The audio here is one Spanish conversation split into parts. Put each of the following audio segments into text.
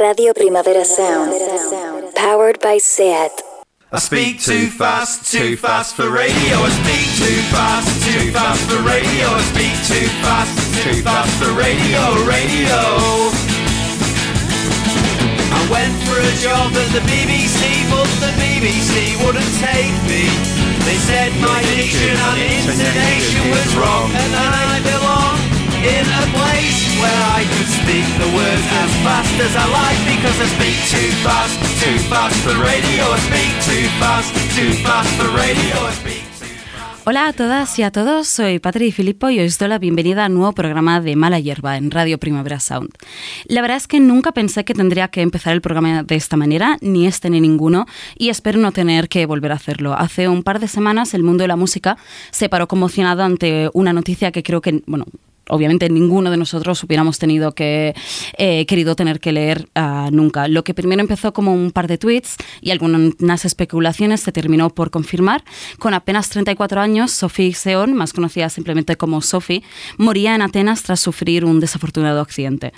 Radio Primavera Sound. Powered by SEAT. I speak too fast, too fast for radio. I speak too fast, too fast for radio. I speak too fast, too fast for radio, radio. I went for a job at the BBC, but the BBC wouldn't take me. They said my diction and intonation was wrong, and I belong a Hola a todas y a todos, soy Patri Filippo y os doy la bienvenida al nuevo programa de Mala Hierba en Radio Primavera Sound. La verdad es que nunca pensé que tendría que empezar el programa de esta manera, ni este ni ninguno, y espero no tener que volver a hacerlo. Hace un par de semanas el mundo de la música se paró conmocionado ante una noticia que creo que, bueno, obviamente ninguno de nosotros hubiéramos tenido que eh, querido tener que leer uh, nunca. Lo que primero empezó como un par de tweets y algunas especulaciones se terminó por confirmar. Con apenas 34 años, Sophie Seon, más conocida simplemente como Sophie, moría en Atenas tras sufrir un desafortunado accidente.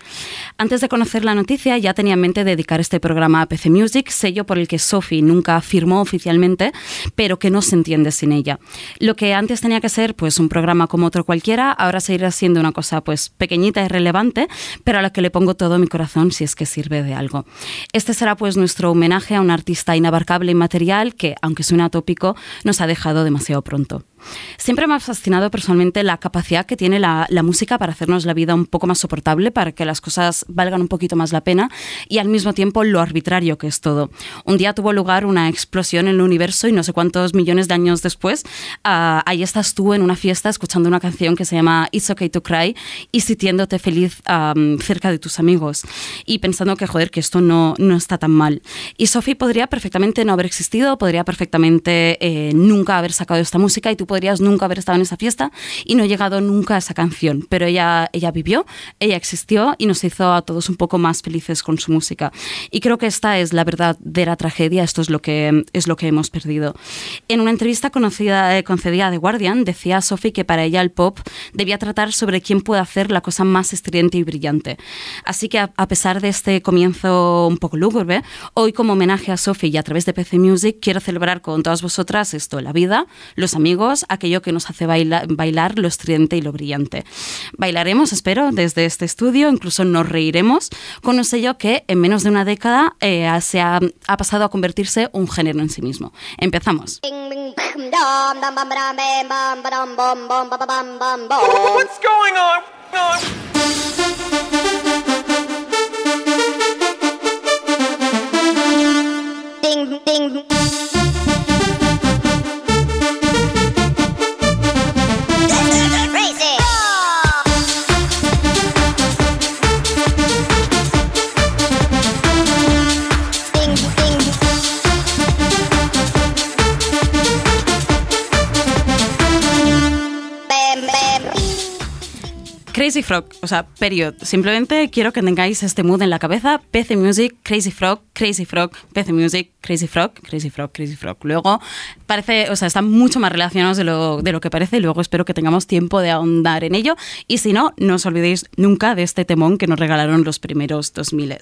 Antes de conocer la noticia, ya tenía en mente dedicar este programa a PC Music, sello por el que Sophie nunca firmó oficialmente, pero que no se entiende sin ella. Lo que antes tenía que ser pues un programa como otro cualquiera, ahora seguirá siendo una cosa pues pequeñita y relevante, pero a la que le pongo todo mi corazón si es que sirve de algo. Este será pues nuestro homenaje a un artista inabarcable y material que, aunque suena atópico, nos ha dejado demasiado pronto. Siempre me ha fascinado personalmente la capacidad que tiene la, música para hacernos la vida un poco más soportable, para que las cosas valgan un poquito más la pena y al mismo tiempo lo arbitrario que es todo. Un día tuvo lugar una explosión en el universo y no sé cuántos millones de años después, uh, ahí estás tú en una fiesta escuchando una canción que se llama It's Okay to Cry y sintiéndote feliz cerca de tus amigos y pensando que, joder, que esto no, no está tan mal. Y Sophie podría perfectamente no haber existido, podría perfectamente eh, nunca haber sacado esta música y tú podrías nunca haber estado en esa fiesta y no llegado nunca a esa canción, pero ella, ella vivió, ella existió y nos hizo a todos un poco más felices con su música. Y creo que esta es la verdadera tragedia, esto es lo que, es lo que hemos perdido. En una entrevista conocida, eh, concedida a The Guardian, decía Sophie que para ella el pop debía tratar sobre quién puede hacer la cosa más estridente y brillante. Así que a, a pesar de este comienzo un poco lúgubre, hoy como homenaje a Sophie y a través de PC Music quiero celebrar con todas vosotras esto, la vida, los amigos, aquello que nos hace bailar, bailar lo estridente y lo brillante. Bailaremos, espero, desde este estudio, incluso nos reiremos con un sello que en menos de una década eh, se ha, ha pasado a convertirse un género en sí mismo. Empezamos. What's going on? Ding, ding. Crazy Frog, o sea, period. Simplemente quiero que tengáis este mood en la cabeza. PC Music, Crazy Frog, Crazy Frog, PC Music, Crazy Frog, Crazy Frog, Crazy Frog. Luego parece, o sea, están mucho más relacionados de lo, de lo que parece y luego espero que tengamos tiempo de ahondar en ello. Y si no, no os olvidéis nunca de este temón que nos regalaron los primeros 2000.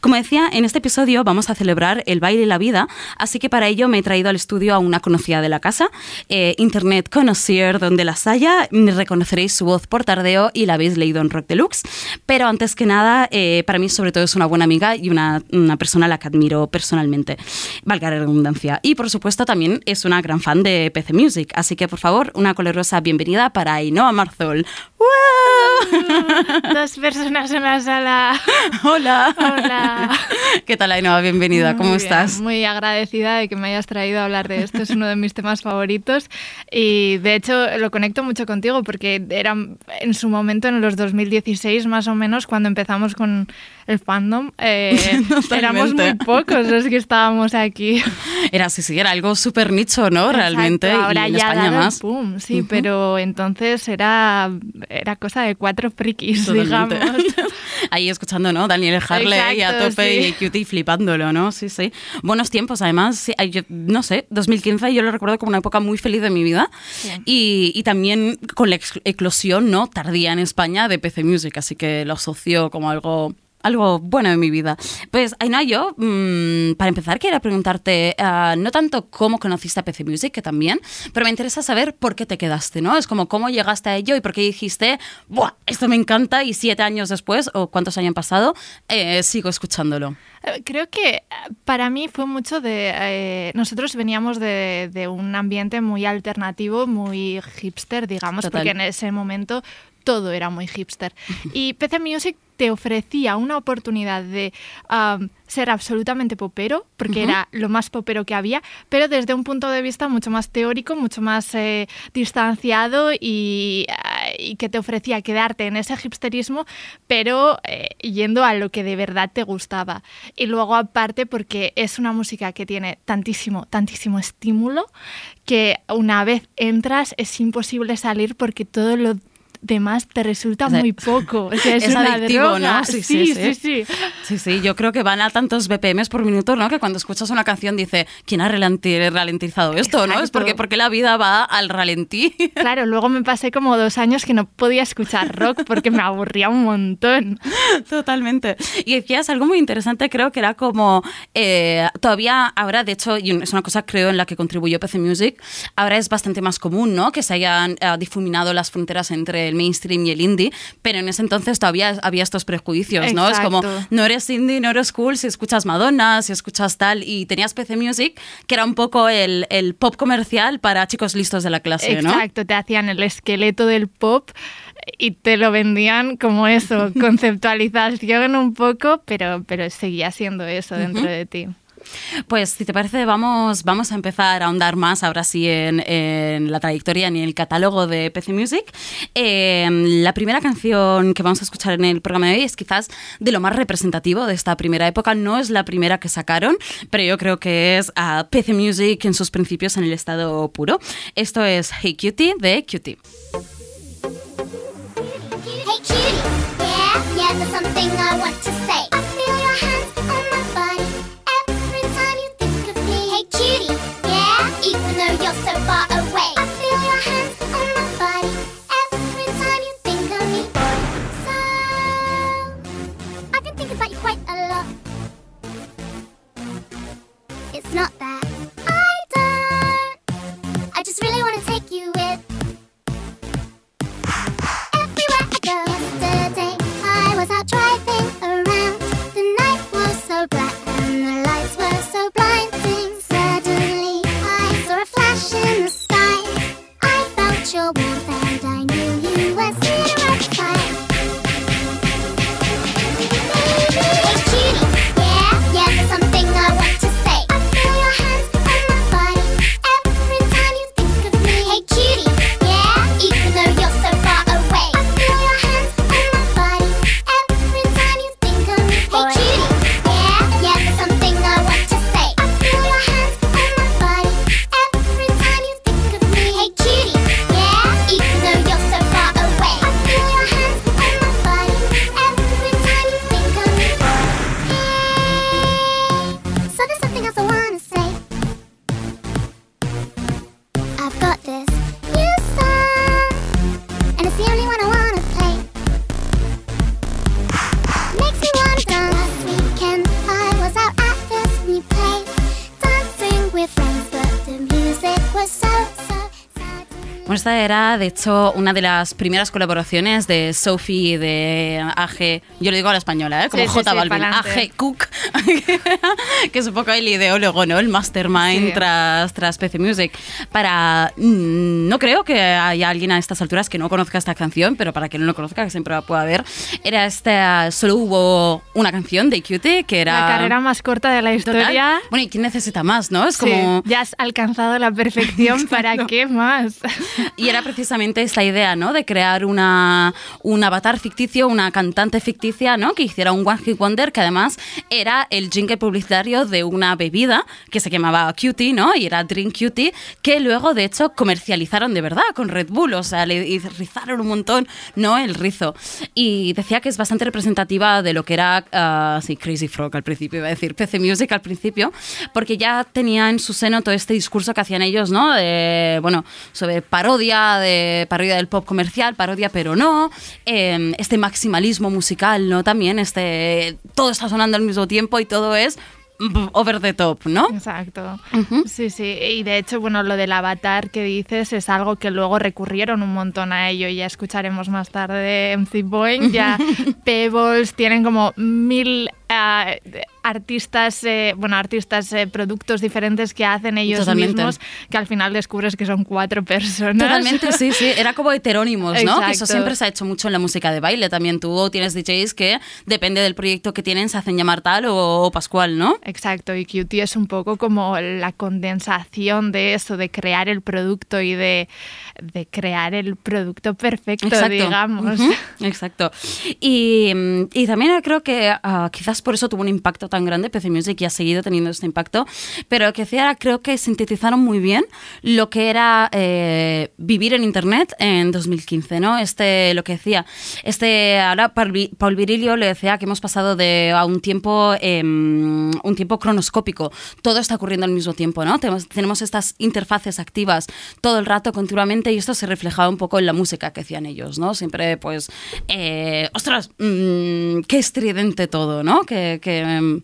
Como decía, en este episodio vamos a celebrar el baile y la vida, así que para ello me he traído al estudio a una conocida de la casa, eh, Internet Connoisseur, donde las haya, reconoceréis su voz por tardeo y la habéis leído en Rock Deluxe. Pero antes que nada, eh, para mí sobre todo es una buena amiga y una, una persona a la que admiro personalmente, valga la redundancia. Y por supuesto también es una gran fan de PC Music, así que por favor, una colorosa bienvenida para Ainhoa Marzol. ¡Wow! Dos personas en la sala. Hola. Hola. ¿Qué tal Ainhoa? Bienvenida, ¿cómo Muy bien, estás? Muy agradecida de que me hayas traído a hablar de esto, es uno de mis temas favoritos y de hecho lo conecto mucho contigo porque era en su momento, en los 2016 más o menos, cuando empezamos con el fandom, eh, éramos muy pocos los que estábamos aquí. Era, sí, sí, era algo súper nicho, ¿no? Realmente. Exacto, ahora y en ya España dado más. boom, sí, Ujú. pero entonces era, era cosa de cuatro frikis, Totalmente. digamos. Ahí escuchando, ¿no? Daniel Harley y a tope sí. y Cutie flipándolo, ¿no? Sí, sí. Buenos tiempos, además. sí, yo- no sé, 2015 yo lo recuerdo como una época muy feliz de mi vida. Sí. Y, y también con la eclosión, ¿no? Tardía en España de PC Music, así que lo asocio como algo algo bueno en mi vida. Pues, Ainhoa, yo, mm, para empezar, quiero preguntarte, ah, no tanto cómo conociste a PC Music, que también, pero me interesa saber por qué te quedaste, ¿no? Es como cómo llegaste a ello y por qué dijiste, ¡buah! Esto me encanta y siete años después, o cuántos hayan pasado, eh, sigo escuchándolo. Eh, Creo que eh, para mí fue mucho de... eh, nosotros veníamos de, de un ambiente muy alternativo, muy hipster, digamos, Total. porque en ese momento todo era muy hipster. Y PC Music te ofrecía una oportunidad de ser absolutamente popero, porque era lo más popero que había, pero desde un punto de vista mucho más teórico, mucho más eh, distanciado y, ah, y que te ofrecía quedarte en ese hipsterismo, pero eh, yendo a lo que de verdad te gustaba. Y luego aparte porque es una música que tiene tantísimo, tantísimo estímulo, que una vez entras es imposible salir porque todo lo demás te resulta O sea, muy poco. O sea, es, es una adictivo, droga. ¿no? Sí, Sí, sí, sí, sí. sí. Sí, sí, yo creo que van a tantos BPMs por minuto, ¿no? Que cuando escuchas una canción dice, ¿quién ha ralenti- ralentizado esto, no? Es Exacto. porque, porque la vida va al ralentí. Claro, luego me pasé como dos años que no podía escuchar rock porque me aburría un montón. Totalmente. Y decías algo muy interesante, creo que era como, eh, todavía ahora, de hecho, y es una cosa creo en la que contribuyó PC Music, ahora es bastante más común, ¿no? Que se hayan eh, difuminado las fronteras entre el mainstream y el indie, pero en ese entonces todavía había estos prejuicios, ¿no? Es como, Exacto. no eres indie, no eres cool si escuchas Madonna, si escuchas tal, y tenías PC Music, que era un poco el, el pop comercial para chicos listos de la clase, ¿no? Exacto, te hacían el esqueleto del pop y te lo vendían como eso, conceptualización un poco, pero, pero seguía siendo eso dentro de ti. Pues si te parece, vamos, vamos a empezar a ahondar más ahora sí en, en la trayectoria ni en el catálogo de PC Music. Eh, la primera canción que vamos a escuchar en el programa de hoy es quizás de lo más representativo de esta primera época. No es la primera que sacaron, pero yo creo que es a PC Music en sus principios en el estado puro. Esto es Hey Cutie de Cutie. Hey cutie, far away. I feel your hands on my body every time you think of me. So I've been thinking quite a lot. It's not de hecho, una de las primeras colaboraciones de Sophie de AG, yo lo digo a la española, ¿eh? como Sí, J sí, Balvin. AG Cook, que es un poco el ideólogo, ¿no? El mastermind Sí. tras, tras PC Music. Para. mm, No creo que haya alguien a estas alturas que no conozca esta canción, pero para quien no lo conozca, que siempre la pueda ver, era esta. Solo hubo una canción de Cutie que era. La carrera más corta de la Total. historia. Bueno, ¿y quién necesita más, no? Es Sí, como. ya has alcanzado la perfección, ¿para qué más? Y era precisamente esta idea, ¿no? De crear una, un avatar ficticio, una cantante ficticia, ¿no? Que hiciera un One Hit Wonder, que además era el jingle publicitario de una bebida que se llamaba Cutie, ¿no? Y era Drink Cutie, que luego, de hecho, comercializaron de verdad con Red Bull. O sea, le rizaron un montón, ¿no? El rizo. Y decía que es bastante representativa de lo que era, ah, sí, Crazy Frog al principio, iba a decir, PC Music al principio, porque ya tenía en su seno todo este discurso que hacían ellos, ¿no? De, bueno, sobre parodia, de parodia del pop comercial, parodia pero no, eh, este maximalismo musical, ¿no? También, este, todo está sonando al mismo tiempo y todo es over the top, ¿no? Exacto. Sí, sí. Y de hecho, bueno, lo del avatar que dices es algo que luego recurrieron un montón a ello. Ya escucharemos más tarde MC Boeing. Ya Pebbles tienen como mil artistas, eh, bueno, artistas, eh, productos diferentes que hacen ellos Totalmente. mismos, que al final descubres que son cuatro personas. Totalmente, sí, sí. Era como heterónimos, ¿no? Que eso siempre se ha hecho mucho en la música de baile. También tú tienes DJs que, depende del proyecto que tienen, se hacen llamar tal o, o Pascual, ¿no? Exacto, y Cutie es un poco como la condensación de eso, de crear el producto y de, de crear el producto perfecto, digamos. Exacto. Y, mm, y también creo que ah, quizás por eso tuvo un impacto tan grande PC Music y ha seguido teniendo este impacto. Pero lo que creo que sintetizaron muy bien lo que era eh, vivir en Internet en 2015, ¿no? Este, lo que decía, este, ahora Paul Virilio le decía que hemos pasado de a un tiempo, em, un tiempo cronoscópico. Todo está ocurriendo al mismo tiempo, ¿no? Tenemos, tenemos estas interfaces activas todo el rato, continuamente, y esto se reflejaba un poco en la música que hacían ellos, ¿no? Siempre, pues, eh, ostras, mm, qué estridente todo, ¿no? Que, que,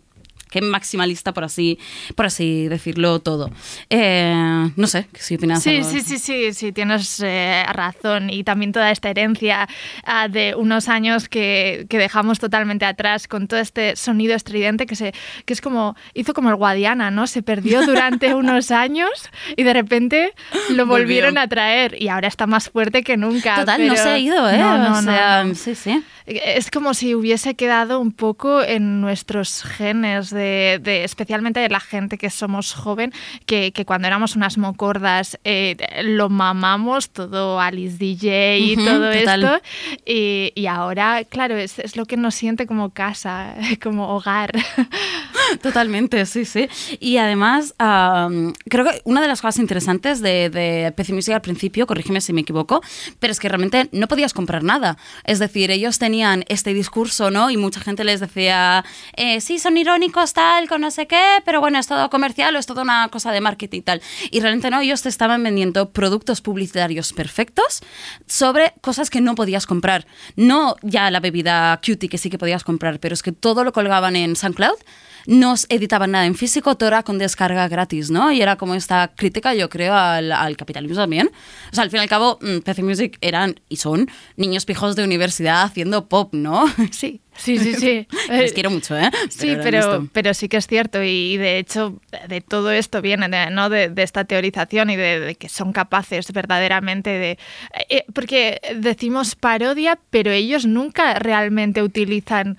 qué maximalista, por así, por así decirlo todo. Eh, no sé, si opinas Sí, algo? sí, sí, sí, sí, tienes eh, razón. Y también toda esta herencia ah, de unos años que, que dejamos totalmente atrás con todo este sonido estridente que, se, que es como, hizo como el Guadiana, ¿no? Se perdió durante unos años y de repente lo volvieron Volvió. a traer y ahora está más fuerte que nunca. Total, no pero- se ha ido, ¿eh? No, no, o no, sea, no. sí, sí. Es como si hubiese quedado un poco en nuestros genes, de, de- especialmente de la gente que somos joven, que, que cuando éramos unas mocordas eh, lo mamamos, todo Alice DJ y todo total. esto. Y, y ahora, claro, es, es lo que nos siente como casa, como hogar. Totalmente, sí, sí. Y además, am, creo que una de las cosas interesantes de, de PC Music al principio, corrígeme si me equivoco, pero es que realmente no podías comprar nada. Es decir, ellos tenían este discurso, ¿no? Y mucha gente les decía, eh, sí, son irónicos, tal, con no sé qué, pero bueno, es todo comercial o es toda una cosa de marketing y tal. Y realmente no, ellos te estaban vendiendo productos publicitarios perfectos sobre cosas que no podías comprar. No ya la bebida cutie que sí que podías comprar, pero es que todo lo colgaban en SoundCloud no editaban nada en físico, todo era con descarga gratis, ¿no? Y era como esta crítica, yo creo, al, al capitalismo también. O sea, al fin y al cabo, mm, PC Music eran y son niños pijos de universidad haciendo pop, ¿no? Sí, sí, sí, sí. Les quiero mucho, ¿eh? Sí, pero, pero sí que es cierto y de hecho de todo esto viene de, ¿no? de, de esta teorización y de, de que son capaces verdaderamente de... eh, porque decimos parodia, pero ellos nunca realmente utilizan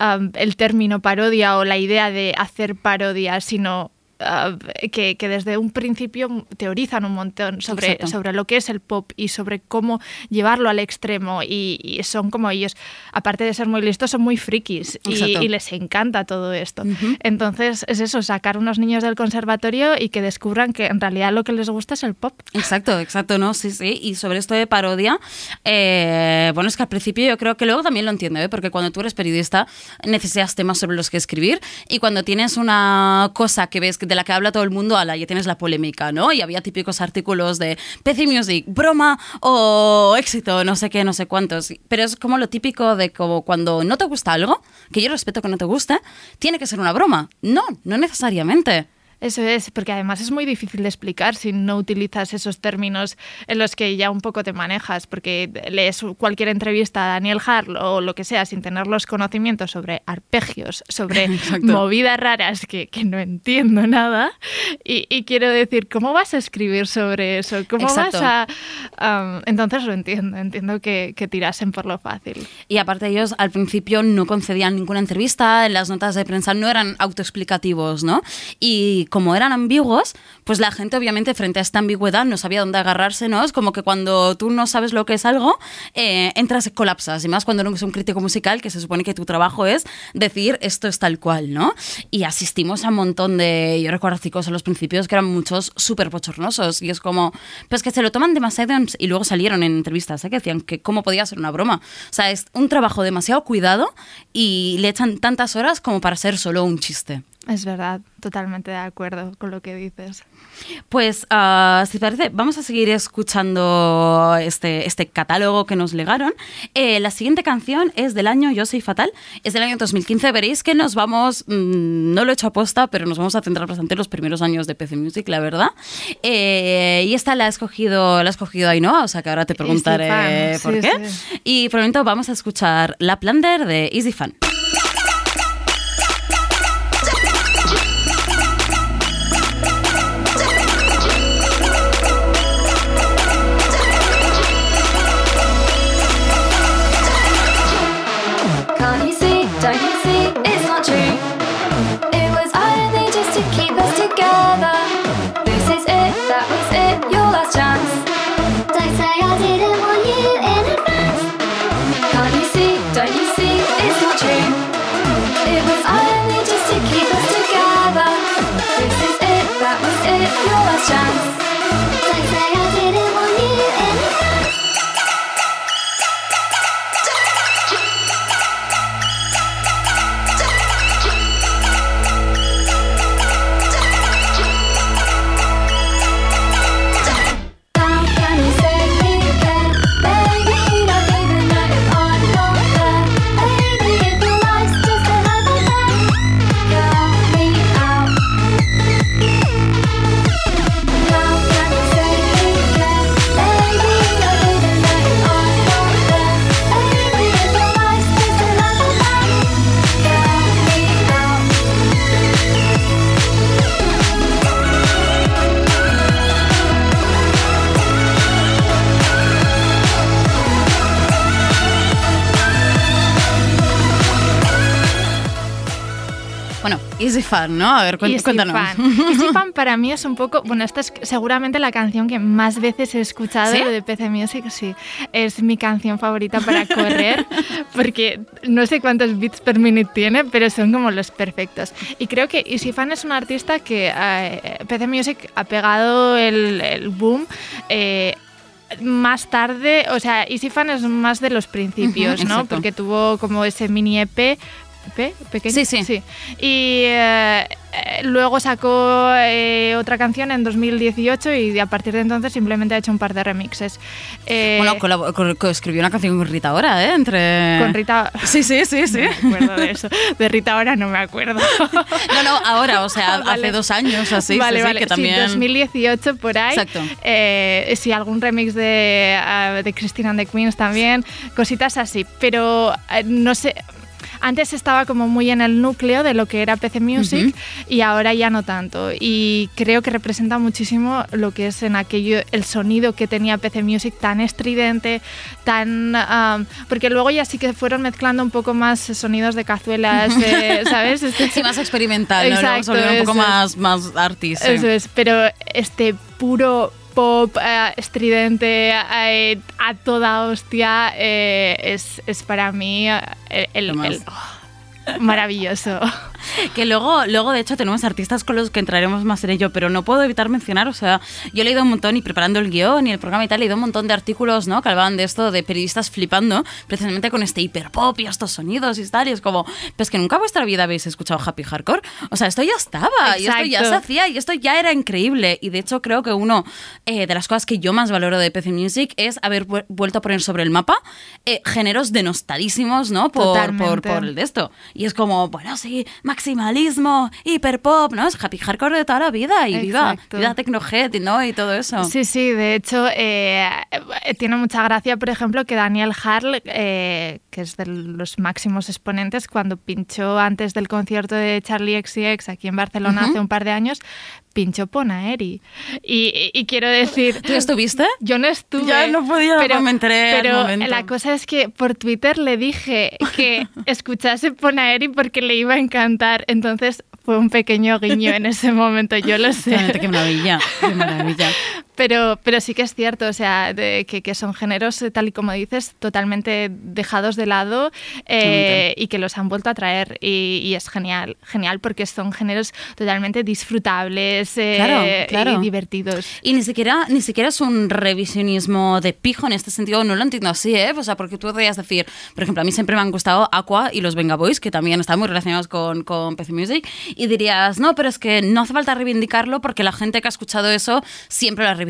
um, el término parodia o la idea de hacer parodia, sino... uh, que, que desde un principio teorizan un montón sobre, Exacto. sobre lo que es el pop y sobre cómo llevarlo al extremo y, y son como ellos, aparte de ser muy listos, son muy frikis y, y les encanta todo esto. Entonces es eso, sacar unos niños del conservatorio y que descubran que en realidad lo que les gusta es el pop. Exacto, exacto, no, sí, sí. Y sobre esto de parodia, eh, bueno, es que al principio yo creo que luego también lo entiendo, ¿eh? porque cuando tú eres periodista necesitas temas sobre los que escribir y cuando tienes una cosa que ves que- de la que habla todo el mundo, ala, ya tienes la polémica, ¿no? Y había típicos artículos de PC Music, broma o éxito, no sé qué, no sé cuántos. Pero es como lo típico de como cuando no te gusta algo, que yo respeto que no te guste, tiene que ser una broma. No, no necesariamente. Eso es, porque además es muy difícil de explicar si no utilizas esos términos en los que ya un poco te manejas, porque lees cualquier entrevista a Daniel Harl o lo que sea sin tener los conocimientos sobre arpegios, sobre Exacto. movidas raras que, que no entiendo nada. Y, y quiero decir, ¿cómo vas a escribir sobre eso? ¿Cómo Exacto. vas a...? um, entonces lo entiendo, entiendo que, que tirasen por lo fácil. Y aparte ellos al principio no concedían ninguna entrevista, en las notas de prensa no eran autoexplicativos, ¿no? Y como eran ambiguos, pues la gente obviamente frente a esta ambigüedad no sabía dónde agarrarse, ¿no? Es como que cuando tú no sabes lo que es algo, eh, entras, colapsas. Y más cuando eres un crítico musical, que se supone que tu trabajo es decir esto es tal cual, ¿no? Y asistimos a un montón de, yo recuerdo artículos en los principios que eran muchos súper bochornosos. Y es como, pues que se lo toman demasiado y luego salieron en entrevistas, ¿eh? que decían que cómo podía ser una broma. O sea, es un trabajo demasiado cuidado y le echan tantas horas como para ser solo un chiste. Es verdad, totalmente de acuerdo con lo que dices. Pues, ah, si te parece, vamos a seguir escuchando este, este catálogo que nos legaron. Eh, la siguiente canción es del año Yo Soy Fatal, es del año 2015. Veréis que nos vamos, mm, no lo he hecho aposta, pero nos vamos a centrar bastante en los primeros años de PC Music, la verdad. Eh, y esta la ha escogido, la ha escogido Ainhoa, o sea que ahora te preguntaré por sí, qué. sí. Y por el momento vamos a escuchar La Plunder de Easy Fan. Fan, ¿no? A ver, cuéntanos. Fan. Easy Fan para mí es un poco, bueno, esta es seguramente la canción que más veces he escuchado ¿Sí? de PC Music, sí. Es mi canción favorita para correr, porque no sé cuántos beats per minute tiene, pero son como los perfectos. Y creo que Easy Fan es un artista que eh, PC Music ha pegado el, el boom. eh, más tarde, o sea, Easy Fan es más de los principios, Ujú, ¿no? exacto. Porque tuvo como ese mini EP. EP, pequeño. Sí, sí. Y eh, luego sacó eh, otra canción en 2018 y a partir de entonces simplemente ha hecho un par de remixes. Eh, Bueno, colabo- co- co- escribió una canción con Rita ahora, ¿eh? Entre... con Rita. Sí, sí, sí, sí. No me acuerdo de eso. De Rita ahora no me acuerdo. No, no, ahora, o sea, Vale. hace dos años así, vale, sí, vale. que también... Sí, 2018 por ahí. Exacto. Sí, algún remix de, ah, de Christine and the Queens también, cositas así. Pero no sé. Antes estaba como muy en el núcleo de lo que era PC Music y ahora ya no tanto. Y creo que representa muchísimo lo que es en aquello, el sonido que tenía PC Music tan estridente, tan. ah, porque luego ya sí que fueron mezclando un poco más sonidos de cazuelas, eh, ¿sabes? Este- Sí, más experimental, ¿no? Exacto, un poco es. más, más artist. sí. Eso es, pero este puro pop eh, estridente eh, a toda hostia eh, es, es para mí eh, el, oh, maravilloso. Que luego, luego, de hecho, tenemos artistas con los que entraremos más en ello, pero no puedo evitar mencionar, o sea, yo he leído un montón y preparando el guion y el programa y tal, he leído un montón de artículos, ¿no? Que hablaban de esto, de periodistas flipando, precisamente con este hiperpop y estos sonidos y tal, y es como, pues que nunca en vuestra vida habéis escuchado Happy Hardcore. O sea, esto ya estaba, y esto ya se Exacto. hacía, y esto ya era increíble. Y de hecho, creo que uno eh, de las cosas que yo más valoro de PC Music es haber vu- vuelto a poner sobre el mapa eh, géneros denostadísimos, ¿no? Por, por, por el de esto. Y es como, bueno, sí, maximalismo, hiperpop, ¿no? Es happy hardcore de toda la vida y viva, Exacto. viva Tecnohead, ¿no? Y todo eso. Sí, sí, de hecho, eh, tiene mucha gracia, por ejemplo, que Daniel Harl, eh, que es de los máximos exponentes, cuando pinchó antes del concierto de Charlie XCX aquí en Barcelona hace un par de años, pinchó Ponaeri. Y, y quiero decir... ¿Tú estuviste? Yo no estuve. Ya no podía, pero, me enteré Pero la cosa es que por Twitter le dije que escuchase Ponaeri porque le iba a encantar. Entonces fue un pequeño guiño en ese momento, yo lo sé. Qué maravilla, qué maravilla. Pero, pero sí que es cierto, o sea, de que, que son géneros, eh, tal y como dices, totalmente dejados de lado eh, y que los han vuelto a traer. Y, y es genial, genial porque son géneros totalmente disfrutables eh, Claro, claro. y divertidos. Y ni siquiera, ni siquiera es un revisionismo de pijo en este sentido, no lo entiendo así, ¿eh? O sea, porque tú podrías decir, por ejemplo, a mí siempre me han gustado Aqua y los Venga Boys, que también están muy relacionados con, con PC Music, y dirías, no, pero es que no hace falta reivindicarlo porque la gente que ha escuchado eso siempre lo ha reivindicado.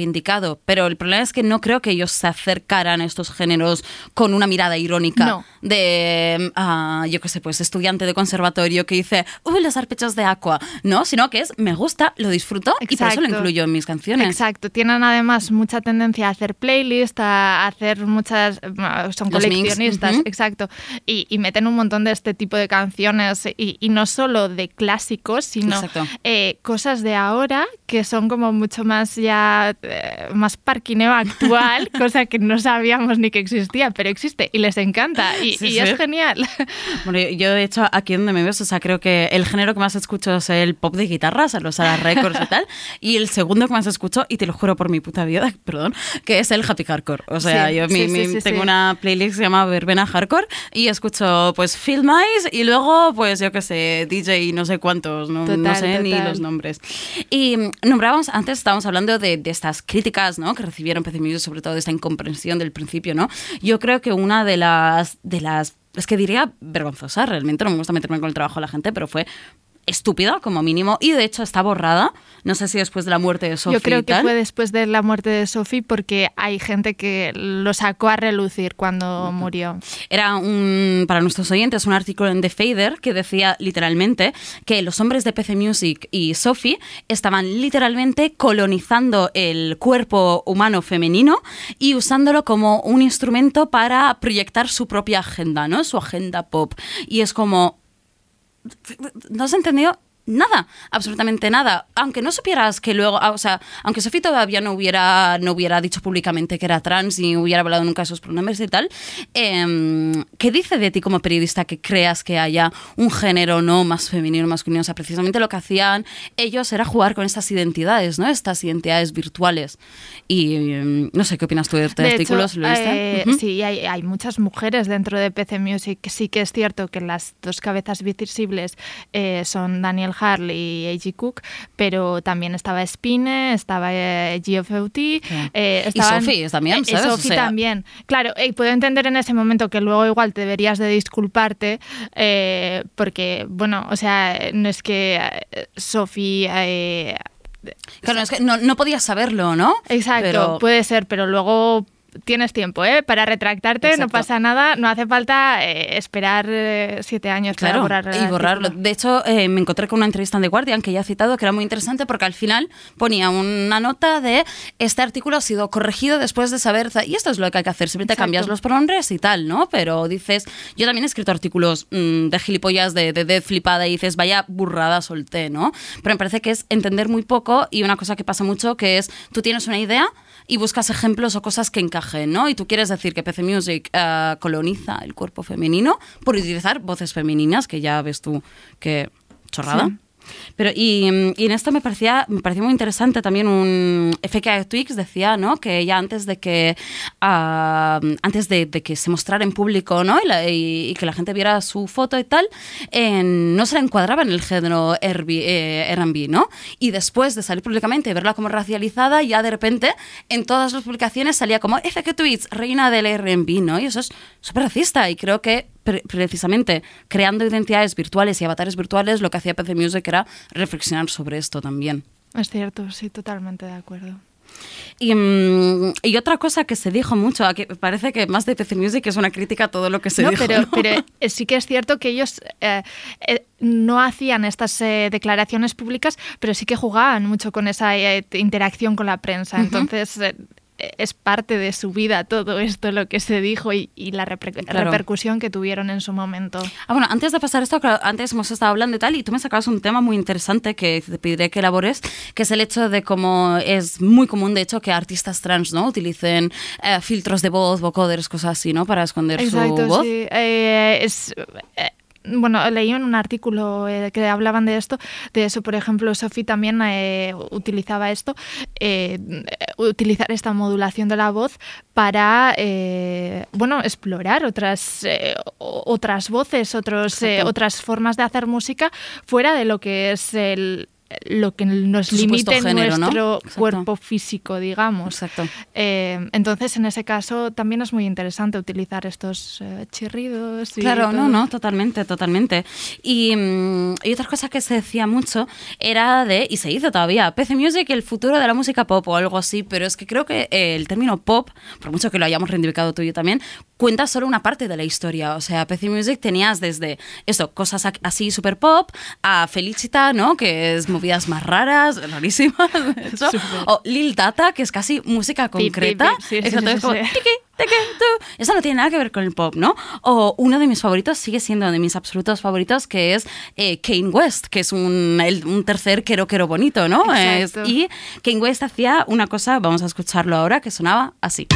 Pero el problema es que no creo que ellos se acercaran a estos géneros con una mirada irónica No. de, ah, yo qué sé, pues estudiante de conservatorio que dice, uy, los arpechos de Aqua, ¿no? Sino que es, me gusta, lo disfruto y por eso lo incluyo en mis canciones. Exacto, tienen además mucha tendencia a hacer playlist, a hacer muchas, bueno, son Los coleccionistas, exacto, y, y meten un montón de este tipo de canciones y, y no solo de clásicos, sino eh, cosas de ahora que son como mucho más ya, más parquineo actual, cosa que no sabíamos ni que existía, pero existe y les encanta y, Sí, y sí. es genial. Bueno, yo- de hecho aquí donde me ves, o sea, creo que el género que más escucho es el pop de guitarras, los Sara Records y tal, y el segundo que más escucho, y te lo juro por mi puta vida, perdón, que es el happy hardcore. O sea, Sí, yo mi- mi- tengo una playlist que se llama Verbena Hardcore y escucho pues Phil Mice y luego pues yo qué sé, DJ no sé cuántos, no, no Total, sé ni total. los nombres. Y mm, nombrábamos, antes estábamos hablando de, de críticas, ¿no? Que recibieron PC sobre todo de esta incomprensión del principio, ¿no? Yo creo que una de las, de las, es que diría vergonzosa, realmente, no me gusta meterme con el trabajo de la gente, pero fue estúpida como mínimo y de hecho está borrada. No sé si después de la muerte de Sophie Yo creo y que fue después de la muerte de Sophie porque hay gente que lo sacó a relucir cuando murió. Era un, para nuestros oyentes un artículo en The Fader que decía literalmente que los hombres de PC Music y Sophie estaban literalmente colonizando el cuerpo humano femenino y usándolo como un instrumento para proyectar su propia agenda, ¿no? Su agenda pop. Y es como, no has entendido nada, absolutamente nada. Aunque no supieras que luego, ah, o sea, aunque Sofía todavía no hubiera, no hubiera dicho públicamente que era trans y hubiera hablado nunca de sus pronombres y tal, em, ¿qué dice de ti como periodista que creas que haya un género no más femenino, masculino? O sea, precisamente lo que hacían ellos era jugar con estas identidades, ¿no? Estas identidades virtuales. Y em, no sé, ¿qué opinas tú de este artículo? hecho, ¿Lo viste? eh, Ujú. Sí, hay, hay muchas mujeres dentro de PC Music. Sí que es cierto que las dos cabezas visibles eh, son Daniel Harley y A.G. Cook, pero también estaba Spine, estaba GFOT. eh, Y Sophie también, eh, ¿sabes? O Sophie sea- también. Claro, eh, puedo entender en ese momento que luego igual te deberías de disculparte eh, porque, bueno, o sea, no es que Sophie... eh, Claro, es que no, no podías saberlo, ¿no? Exacto, Pero- puede ser, pero luego tienes tiempo, ¿eh? Para retractarte, no pasa nada, no hace falta eh, esperar eh, siete años Claro, para borrar y borrarlo. De hecho, eh, me encontré con una entrevista en The Guardian que ya he citado, que era muy interesante porque al final ponía una nota de este artículo ha sido corregido después de saber, y esto es lo que hay que hacer, siempre te Exacto. cambias los pronombres y tal, ¿no? Pero dices, yo también he escrito artículos mm, de gilipollas, de, de, de flipada, y dices, vaya burrada solté, ¿no? Pero me parece que es entender muy poco y una cosa que pasa mucho que es, tú tienes una idea y buscas ejemplos o cosas que encajen, ¿no? Y tú quieres decir que PC Music eh, coloniza el cuerpo femenino por utilizar voces femeninas, que ya ves tú que chorrada. Pero y, mm, y en esto me parecía, me parecía muy interesante también un FK Twix decía, ¿no? Que ya antes de que ah, antes de, que se mostrara en público, ¿no? Y, que la gente viera su foto y tal, no se la encuadraba en el género R&B, eh, ¿no? Y después de salir públicamente y verla como racializada, ya de repente en todas las publicaciones salía como FK Twix, reina del R&B, ¿no? Y eso es súper racista y creo que pre- precisamente creando identidades virtuales y avatares virtuales, lo que hacía PC Music era reflexionar sobre esto también. Es cierto, sí, totalmente de acuerdo. Y, mm, y otra cosa que se dijo mucho, aquí parece que más de PC Music es una crítica a todo lo que se no, dijo. pero, ¿no? pero eh, sí que es cierto que ellos eh, eh, no hacían estas eh, declaraciones públicas, pero sí que jugaban mucho con esa interacción con la prensa. Entonces, es parte de su vida todo esto, lo que se dijo y, y la reper- Claro. repercusión que tuvieron en su momento. Ah, bueno, antes de pasar esto, claro, antes hemos estado hablando y tal, y tú me sacabas un tema muy interesante que te pediré que elabores, que es el hecho de cómo es muy común, de hecho, que artistas trans, ¿no? Utilicen eh, filtros de voz, vocoders, cosas así, ¿no? Para esconder su voz. sí. Eh, es, eh, bueno, leí en un artículo eh, que hablaban de esto, de eso, por ejemplo, Sophie también eh, utilizaba esto, eh, utilizar esta modulación de la voz para, eh, bueno, explorar otras, eh, otras voces, otros, eh, otras formas de hacer música fuera de lo que es el lo que nos limite género, ¿no? nuestro Exacto. cuerpo físico, digamos. Exacto. Eh, entonces, en ese caso, también es muy interesante utilizar estos eh, chirridos. Y Claro, no, todo. no, totalmente, totalmente. Y, mm, y otra cosa que se decía mucho era de, y se dice todavía, PC Music, el futuro de la música pop o algo así, pero es que creo que eh, el término pop, por mucho que lo hayamos reivindicado tú y yo también, cuenta solo una parte de la historia. O sea, PC Music tenías desde eso, cosas así super pop, a Felicita, ¿no? Que es movidas más raras, rarísimas, de hecho. Súper. O Lil Tata, que es casi música concreta. Eso no tiene nada que ver con el pop, ¿no? O uno de mis favoritos sigue siendo de mis absolutos favoritos, que es eh, Kane West, que es un, el- un tercer quero quero bonito, ¿no? Es- y Kane West hacía una cosa, vamos a escucharlo ahora, que sonaba así.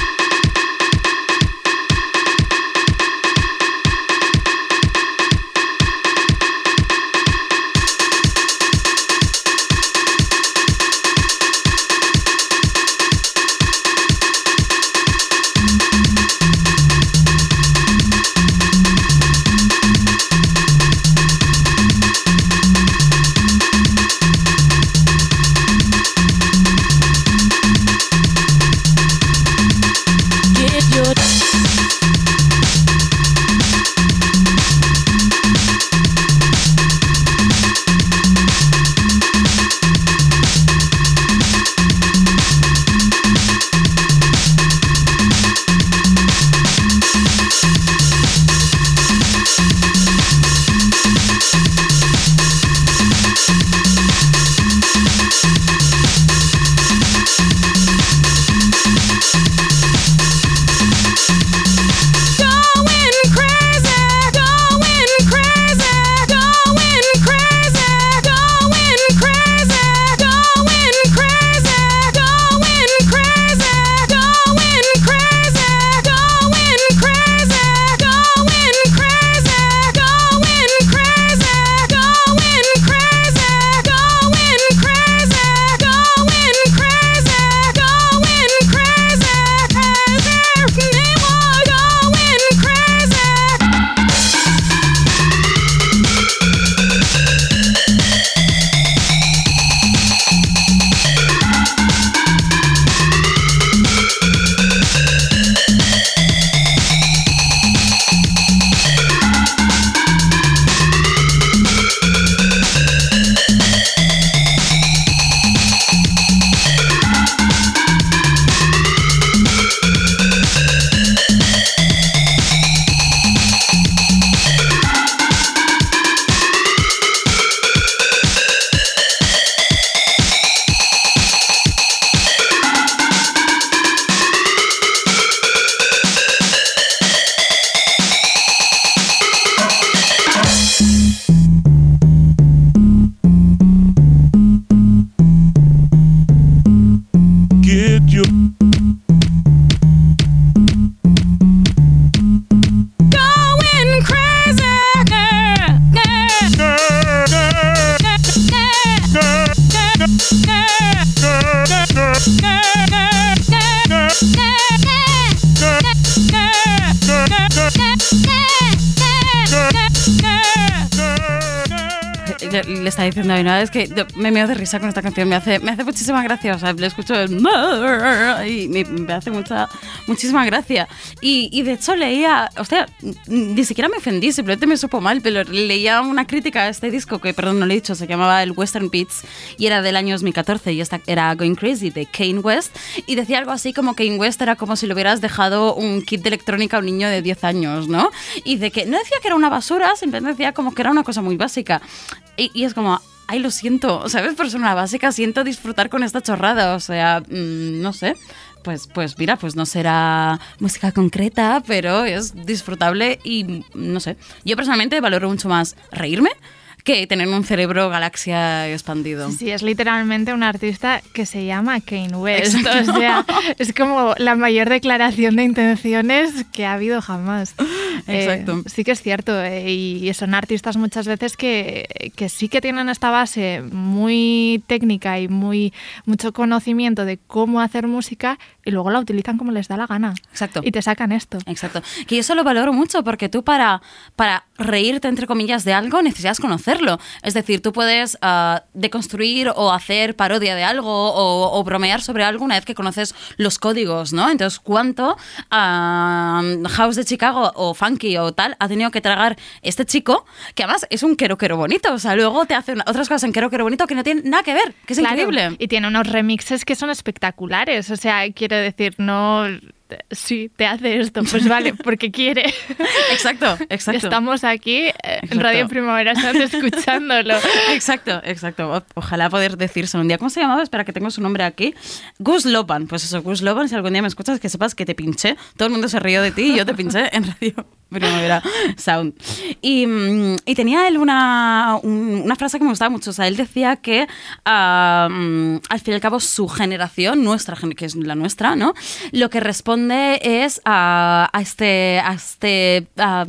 Le, está diciendo a mi es que me meo de risa con esta canción, me hace, me hace muchísima gracia, o sea, le escucho el y me, me hace mucha, muchísima gracia. Y, y de hecho leía, o sea, ni siquiera me ofendí, simplemente me supo mal, pero leía una crítica a este disco, que perdón, no lo he dicho, se llamaba el Western Beats y era del año 2014 y esta era Going Crazy de Kane West y decía algo así como Kane West era como si le hubieras dejado un kit de electrónica a un niño de 10 años, ¿no? Y de que no decía que era una basura, simplemente decía como que era una cosa muy básica. Y, es como, ay, lo siento, ¿sabes? Por ser una básica, siento disfrutar con esta chorrada, o sea, mm, no sé. Pues, pues mira, pues no será música concreta, pero es disfrutable y no sé. Yo personalmente valoro mucho más reírme que tener un cerebro galaxia expandido. Sí, es literalmente un artista que se llama Kane West. O sea, es como la mayor declaración de intenciones que ha habido jamás. Exacto. Eh, sí que es cierto. eh, y son artistas muchas veces que, que sí que tienen esta base muy técnica y muy mucho conocimiento de cómo hacer música y luego la utilizan como les da la gana. Exacto. Y te sacan esto. Exacto. Que yo eso lo valoro mucho porque tú para, para reírte, entre comillas, de algo necesitas Es decir, tú puedes ah, deconstruir o hacer parodia de algo o, o bromear sobre algo una vez que conoces los códigos, ¿no? Entonces, ¿cuánto ah, House de Chicago o Funky o tal ha tenido que tragar este chico que además es un quero quero bonito? O sea, luego te hace una- otras cosas en quero quero bonito que no tienen nada que ver, que es Claro, increíble. Y tiene unos remixes que son espectaculares. O sea, quiero decir, no. Sí, te hace esto. Pues vale, porque quiere. Exacto, exacto. Estamos aquí eh, Exacto. en Radio Primavera Sound escuchándolo. Exacto, exacto. Ojalá poder decírselo un día. ¿Cómo se llamaba? Espera, que tengo su nombre aquí. Gus Lopan. Pues eso, Gus Lopan, si algún día me escuchas, que sepas que te pinché. Todo el mundo se rió de ti y yo te pinché en Radio Primavera Sound. Y, mm, y tenía él una, un- una frase que me gustaba mucho. O sea, él decía que al fin y al cabo su generación, nuestra, que es la nuestra, ¿no? Lo que responde es a, este, a este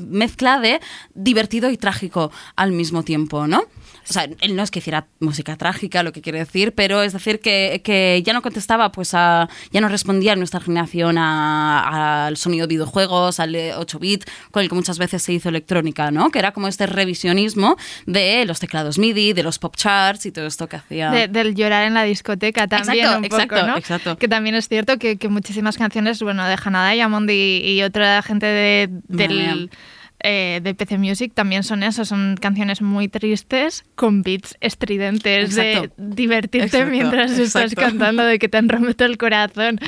mezcla de divertido y trágico al mismo tiempo, ¿no? O sea, él no es que hiciera música trágica, lo que quiere decir, pero es decir que, que ya no contestaba, pues a, ya no respondía a nuestra generación a- al sonido de videojuegos, al 8-bit, con el que muchas veces se hizo electrónica, ¿no? Que era como este revisionismo de los teclados MIDI, de los pop charts y todo esto que hacía. De- del llorar en la discoteca también Exacto, un poco, exacto, ¿no? exacto. Que también es cierto que, que muchísimas canciones, bueno, de Hannah Diamond y, y otra gente de, mía. Eh, de PC Music también son eso, son canciones muy tristes con beats estridentes Exacto. de divertirte Exacto, mientras estás exacto. cantando, de que te han roto el corazón.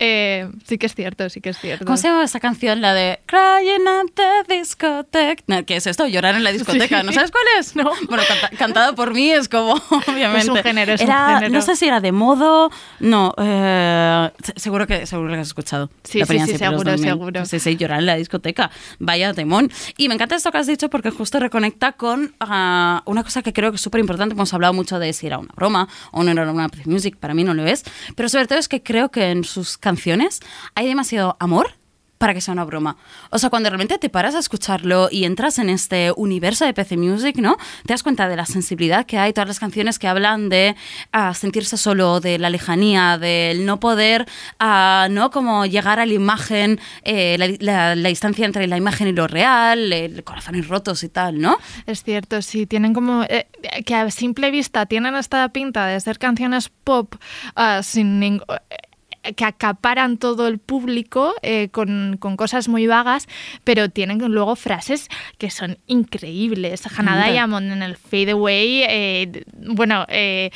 Eh, sí que es cierto, sí que es cierto. ¿Cómo se llama esa canción? La de Crying at the discotheque. No, ¿Qué es esto? Llorar en la discoteca. Sí. ¿No sabes cuál es? No. Bueno, canta- cantado por mí es como, obviamente. Es un género, es un Era- género. No sé si era de modo. No, eh, se- seguro, que, seguro que has escuchado. Sí, La sí, sí, seguro, seguro. Sí, sí, llorar en la discoteca. Vaya temón. Y me encanta esto que has dicho porque justo reconecta con ah, una cosa que creo que es súper importante. Hemos hablado mucho de si era una broma o no era una music. Para mí no lo es. Pero sobre todo es que creo que en sus canciones hay demasiado amor para que sea una broma. O sea, cuando realmente te paras a escucharlo y entras en este universo de PC Music, ¿no? Te das cuenta de la sensibilidad que hay, todas las canciones que hablan de ah, sentirse solo, de la lejanía, del no poder, ah, ¿no? Como llegar a la imagen, eh, la, distancia entre la imagen y lo real, el corazones rotos y tal, ¿no? Es cierto, sí, tienen como eh, que a simple vista tienen esta pinta de ser canciones pop ah, sin que acaparan todo el público eh, con, con cosas muy vagas, pero tienen luego frases que son increíbles. Hannah. Diamond en el Fade Away, eh, bueno, eh,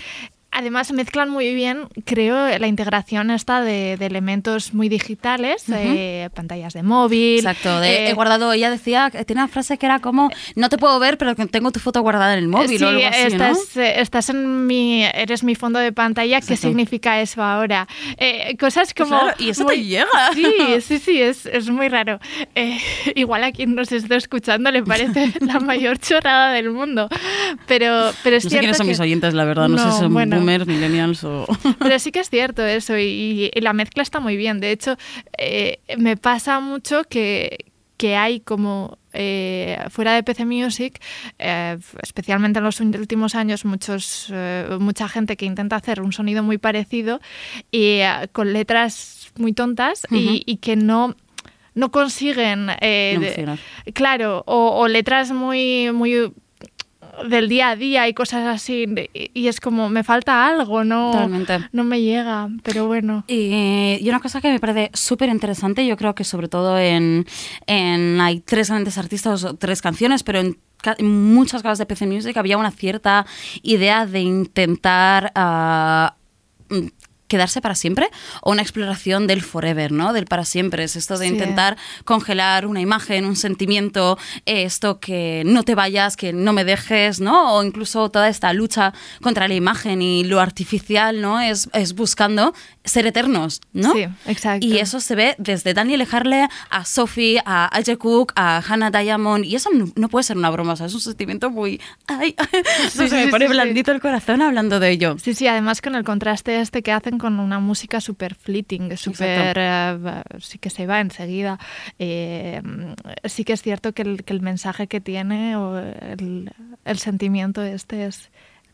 además mezclan muy bien, creo, la integración esta de, de elementos muy digitales, eh, pantallas de móvil. Exacto, de, eh, he guardado, ella decía, tiene una frase que era como, no te puedo ver, pero que tengo tu foto guardada en el móvil sí, o algo así, estás, eh, estás en mi, eres mi fondo de pantalla. ¿Qué significa eso ahora? Eh, cosas como. Claro, y eso te llega. Sí, sí, sí, es, es muy raro. Igual a quien nos esté escuchando le parece la mayor chorrada del mundo. Pero, pero es No sé cierto quiénes son que- mis oyentes, la verdad. No, sé No, si son bueno. Boomers, millennials o... Pero sí que es cierto eso y, y la mezcla está muy bien. De hecho, eh, me pasa mucho que, que hay como eh, fuera de PC Music, eh, especialmente en los últimos años, muchos, eh, mucha gente que intenta hacer un sonido muy parecido y con letras muy tontas y- que no no consiguen eh, claro o, o letras muy muy del día a día y cosas así y, y es como me falta algo no Totalmente. no me llega pero bueno Y, y una cosa que me parece súper interesante, yo creo que sobre todo en, en- Hay tres grandes artistas, o tres canciones, pero en, en muchas cosas de PC Music había una cierta idea de intentar... ah, quedarse para siempre o una exploración del forever, ¿no? Del para siempre. Es esto de Sí. intentar congelar una imagen, un sentimiento, eh, esto que no te vayas, que no me dejes, ¿no? O incluso toda esta lucha contra la imagen y lo artificial, ¿no? Es, es buscando ser eternos, ¿no? Sí, exacto. Y eso se ve desde Daniel Harley a Sophie, a AJ Cook, a Hannah Diamond. Y eso no, no puede ser una broma, o sea, es un sentimiento muy... Ay, Sí, se me pone blandito el corazón hablando de ello. Sí, sí, además con el contraste este que hacen con una música súper fleeting, súper... eh, sí que se va enseguida. Eh, sí que es cierto que el, que el mensaje que tiene o el, el sentimiento este es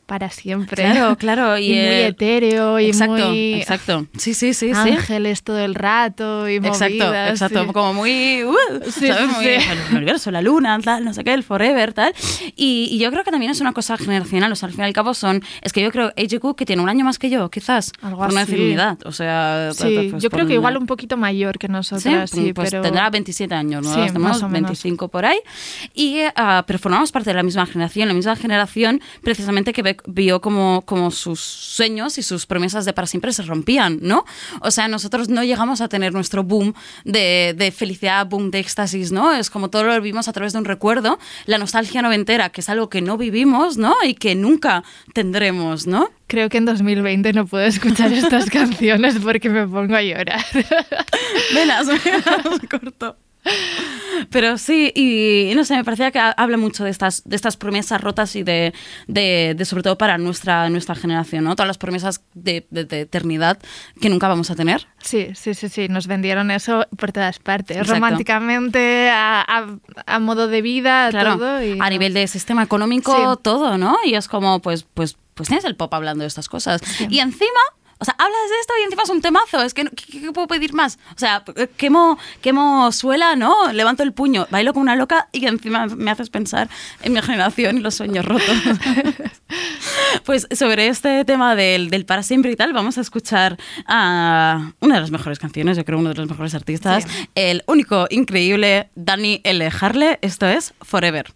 para siempre. Claro, claro, y, Y, muy etéreo y exacto, muy... exacto. Sí, sí, sí, sí. Ángeles todo el rato y Exacto, movidas, exacto, sí. como muy, uh, Sí, ¿sabes? sí, Muy, sí. el universo, la luna, tal, no sé qué, el forever, tal. Y, y yo creo que también es una cosa generacional, o sea, al fin y al cabo son, es que yo creo, AJ Cook, que tiene un año más que yo, quizás, Algo por así. mi edad, o sea... Sí, pues yo creo que una- igual un poquito mayor que Sí, nosotras, sí, pues pero... tendrá 27 años, ¿no? Sí, Los demás, más o menos. 25 por ahí. Y, ah, pero formamos parte de la misma generación, la misma generación precisamente que ve- vio como, como sus sueños y sus promesas de para siempre se rompían, ¿no? O sea, nosotros no llegamos a tener nuestro boom de, de felicidad, boom de éxtasis, ¿no? Es como todo lo vivimos a través de un recuerdo, la nostalgia noventera, que es algo que no vivimos, ¿no? Y que nunca tendremos, ¿no? Creo que en 2020 no puedo escuchar estas canciones porque me pongo a llorar. Velas, corto. Pero sí, y no sé, me parecía que ha- habla mucho de estas, de estas promesas rotas y de, de, de sobre todo para nuestra, nuestra generación, ¿no? Todas las promesas de, eternidad que nunca vamos a tener. Sí, sí, sí, sí, nos vendieron eso por todas partes, Exacto. románticamente, a, a- a modo de vida, Claro, todo. y a nivel de sistema económico, Sí. todo, ¿no? Y es como, pues, pues, pues tienes el pop hablando de estas cosas. Y encima, o sea, hablas de esto y encima es un temazo. Es que, no- ¿qué, qué puedo pedir más? O sea, quemo, quemo suela, ¿no? Levanto el puño, bailo como una loca y encima me haces pensar en mi generación y los sueños rotos. pues sobre este tema del, del para siempre y tal, vamos a escuchar a una de las mejores canciones, yo creo uno de los mejores artistas, el único, increíble Danny L. Harley. Esto es Forever.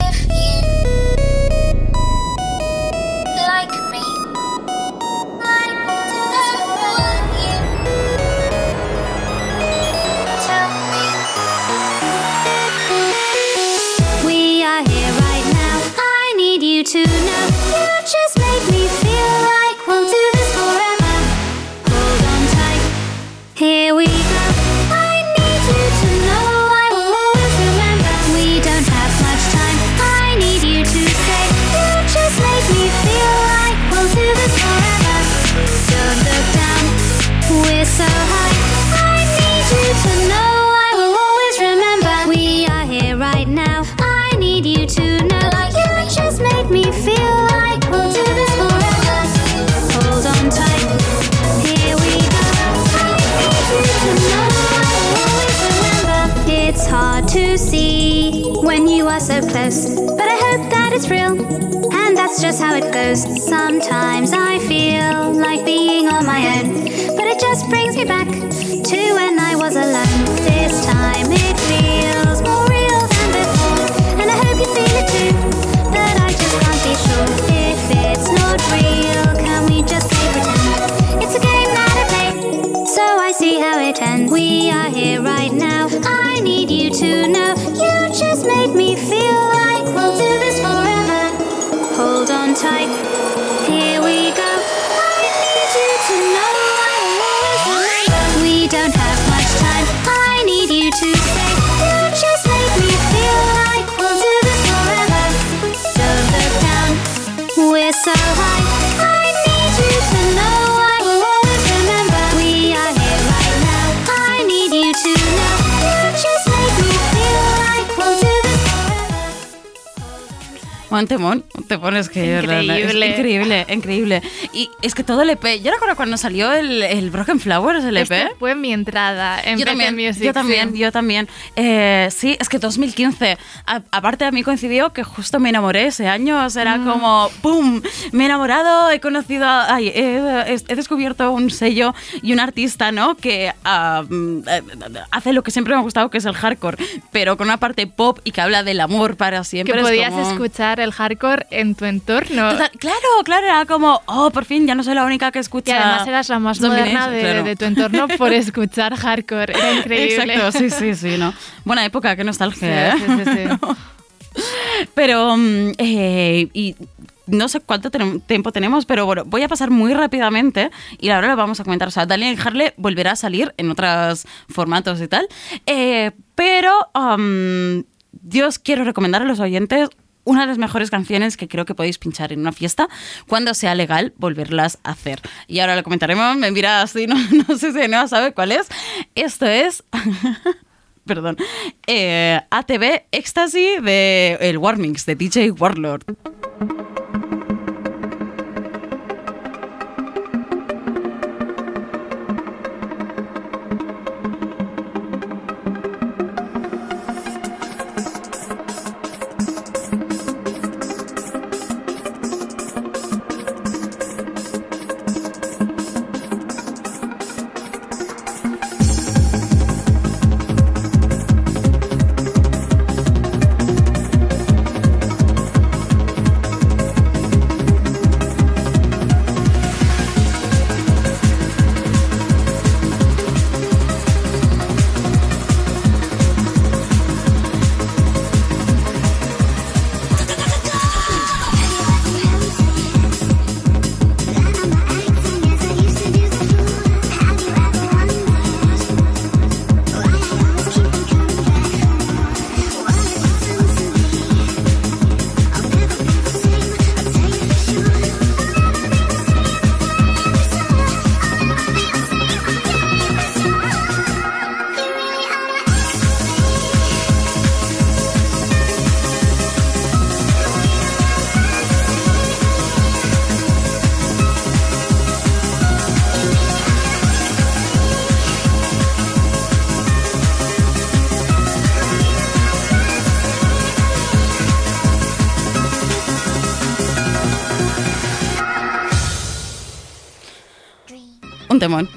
You to so close, but I hope that it's real. And that's just how it goes. Sometimes I feel like being on my own, but it just brings me back to when I was alone. This time it feels more real than before, and I hope you feel it too. But I just can't be sure if it's not real. Can we just play pretend? It's a game that I play, so I see how it ends. We are here right now. I need you to know. Tight. Temón, temón es que es Increíble. increíble, increíble. Y es que todo el EP, yo recuerdo cuando salió el, el Broken Flowers, el EP. Este fue mi entrada en Yo también, Music, yo también, sí. yo también. Eh, sí, es que 2015, a- aparte a mí coincidió que justo me enamoré ese año, o sea, era Mm. como, ¡pum! Me he enamorado, he conocido, ay, he, he- descubierto un sello y un artista, ¿no? Que eh, hace lo que siempre me ha gustado, que es el hardcore, pero con una parte pop y que habla del amor para siempre. Que podías como- escuchar el hardcore en tu entorno. Total- claro, claro, era como, oh, por fin ya no soy la única que escucha. Y además eras la más moderna de, claro. de tu entorno por escuchar hardcore. Era increíble. Exacto, sí, sí, sí, ¿no? Buena época, qué nostalgia, Sí, ¿eh? sí, sí. Pero, mm, eh, y no sé cuánto tiempo tenemos, pero bueno, voy a pasar muy rápidamente y ahora lo vamos a comentar. O sea, Daniel Harley volverá a salir en otros formatos y tal. Eh, pero um, yo os quiero recomendar a los oyentes una de las mejores canciones que creo que podéis pinchar en una fiesta cuando sea legal volverlas a hacer. Y ahora lo comentaremos, me mira así, no, sé si no sabe cuál es. Esto es... Perdón. eh, ATV Ecstasy de el Warmings de DJ Warlord.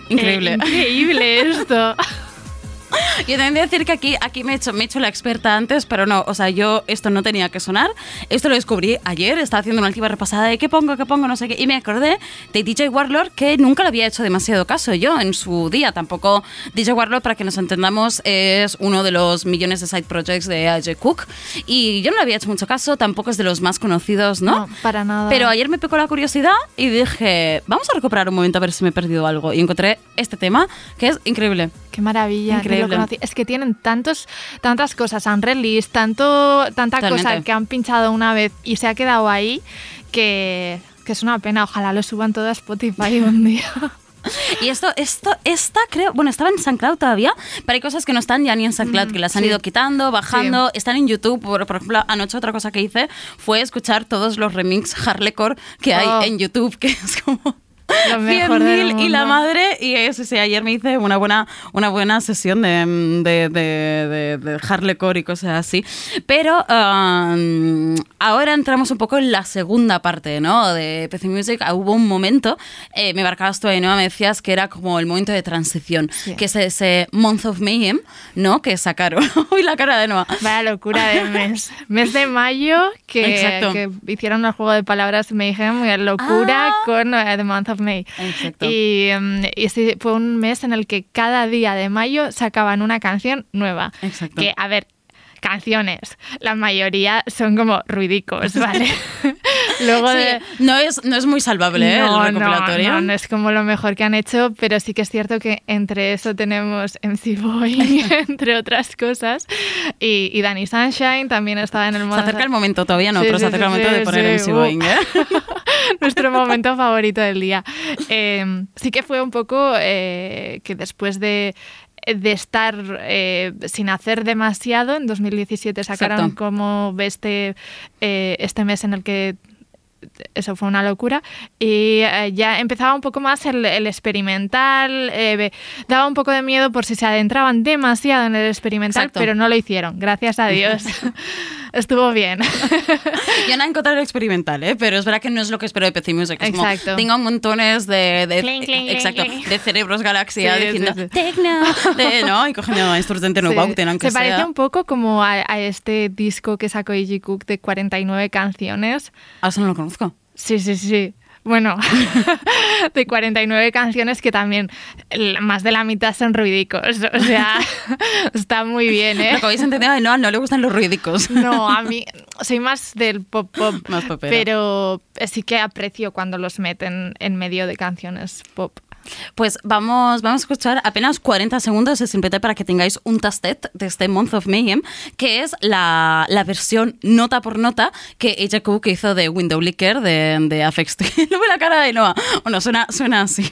Increíble. Eh, increíble esto. Yo también voy a decir que aquí, aquí me, he hecho, me he hecho la experta antes, pero no, o sea, yo esto no tenía que sonar. Esto lo descubrí ayer, estaba haciendo una última repasada de qué pongo, qué pongo, no sé qué, y me acordé de DJ Warlord que nunca le había hecho demasiado caso yo en su día. Tampoco DJ Warlord, para que nos entendamos, es uno de los millones de side projects de AJ Cook, y yo no le había hecho mucho caso, tampoco es de los más conocidos, ¿no? No, para nada. Pero ayer me picó la curiosidad y dije, vamos a recuperar un momento a ver si me he perdido algo. Y encontré este tema que es increíble. Qué maravilla, que Increíble. conocí. Es que tienen tantos, tantas cosas, han release, tanto, tanta cosa Totalmente. que han pinchado una vez y se ha quedado ahí que, que es una pena. Ojalá lo suban todo a Spotify un día. Y esto, esto, esta creo, bueno, estaba en SoundCloud todavía, pero hay cosas que no están ya ni en SoundCloud, que las han sí. ido quitando, bajando, están en YouTube. Por, por ejemplo, anoche otra cosa que hice fue escuchar todos los remix Harlecore que hay Oh. en YouTube, que es como... Lo mejor del 100.000 y la madre y eso sí ayer me hice una buena una buena sesión de, de, de, de, de Harlecore y cosas así pero um, ahora entramos un poco en la segunda parte ¿no? de PC Music Ah, hubo un momento eh, me marcabas tú ahí ¿no? me decías que era como el momento de transición que es ese Month of Mayhem ¿no? que sacaron uy la cara de Noah Vaya locura de mes. Mes de mayo que, hicieron el juego de palabras Mayhem y locura Ah. con eh, The Month of May. Exacto. Y, y sí, fue un mes en el que cada día de mayo sacaban una canción nueva. Exacto. Que, a ver, canciones, la mayoría son como ruidicos, ¿vale? Luego Sí, de... no, es, no es muy salvable ¿eh? No, el no, recopilatorio no, no es como lo mejor que han hecho, pero sí que es cierto que entre eso tenemos MC Boy, entre otras cosas, y, y Danny Sunshine también estaba en el Se modo... acerca el momento todavía, no, Sí, pero se sí, acerca sí, el momento de poner MC. Boeing, ¿eh? Nuestro momento favorito del día. Eh, sí que fue un poco eh, que después de de estar eh, sin hacer demasiado, en 2017 sacaron Exacto. como este, eh, este mes en el que eso fue una locura y eh, ya empezaba un poco más el, el experimental eh, daba un poco de miedo por si se adentraban demasiado en el experimental Exacto. pero no lo hicieron gracias a Dios Estuvo bien. Yo no he encontrado el experimental, ¿eh? pero es verdad que no es lo que espero de PC Music. Es como, Exacto. tengo montones de, de, Cling, cling, exacto, cling, cling. de cerebros galaxia Sí, diciendo sí, sí. Tecno, de- ¿no? Y cogiendo instrumentos no Sí. Bauten, aunque Se parece sea. un poco como a, a este disco que sacó Iggy Cook de 49 canciones. Ah, eso no lo conozco. Sí, sí, sí. Bueno, de 49 canciones que también más de la mitad son ruidicos. O sea, está muy bien, ¿eh? Lo que habéis entendido, no, no le gustan los ruidicos. No, a mí soy más del pop pop, Más popera. pero sí que aprecio cuando los meten en medio de canciones pop. Pues vamos, vamos a escuchar apenas 40 segundos de simplemente para que tengáis un tastet de este Month of Mayhem, que es la, la versión nota por nota que ella Cook hizo de Window Licker de, de Twin. No ve la cara de Noah. Bueno, suena, suena así.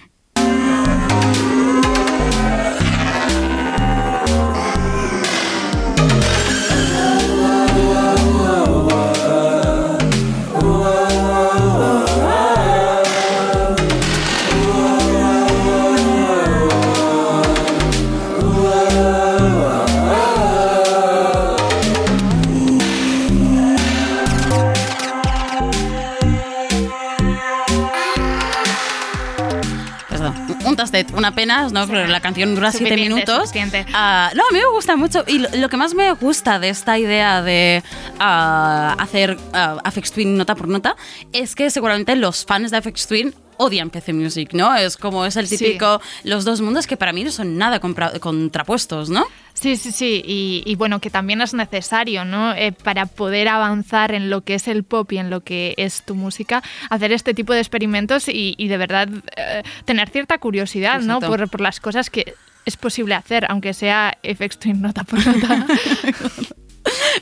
Una pena, ¿no? Pero la canción dura 7 Suficiente, minutos. Ah, no, a mí me gusta mucho. Y lo, lo que más me gusta de esta idea de ah, hacer ah, Aphex Twin nota por nota es que seguramente los fans de Aphex Twin odian PC Music, ¿no? Es como es el Sí. típico, los dos mundos que para mí no son nada contrapuestos, ¿no? Sí, sí, sí, y, y bueno, que también es necesario, ¿no? Eh, para poder avanzar en lo que es el pop y en lo que es tu música, hacer este tipo de experimentos y, y de verdad eh, tener cierta curiosidad, ¿no? Por las cosas que es posible hacer, aunque sea FX Twin nota por nota.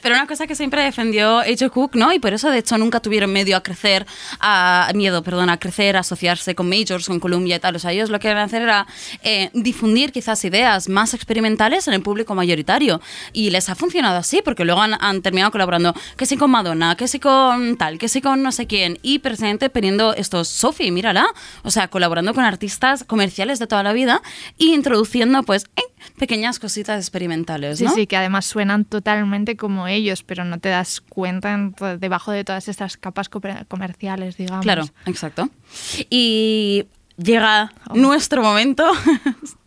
Pero una cosa que siempre defendió H. Cook, ¿no? Y por eso, de hecho, nunca tuvieron medio a crecer, a, miedo, perdón, a crecer, a asociarse con majors, con Columbia y tal. O sea, ellos lo que querían hacer era eh, difundir quizás ideas más experimentales en el público mayoritario. Y les ha funcionado así, porque luego han, han terminado colaborando, que sí con Madonna, que sí con tal, que sí con no sé quién. Y precisamente poniendo estos, Sophie, mírala. O sea, colaborando con artistas comerciales de toda la vida y introduciendo, pues, eh, pequeñas cositas experimentales, Sí, ¿no? sí, que además suenan totalmente como ellos, pero no te das cuenta en- debajo de todas estas capas comerciales, digamos. Claro, exacto. Y llega Oh. nuestro momento.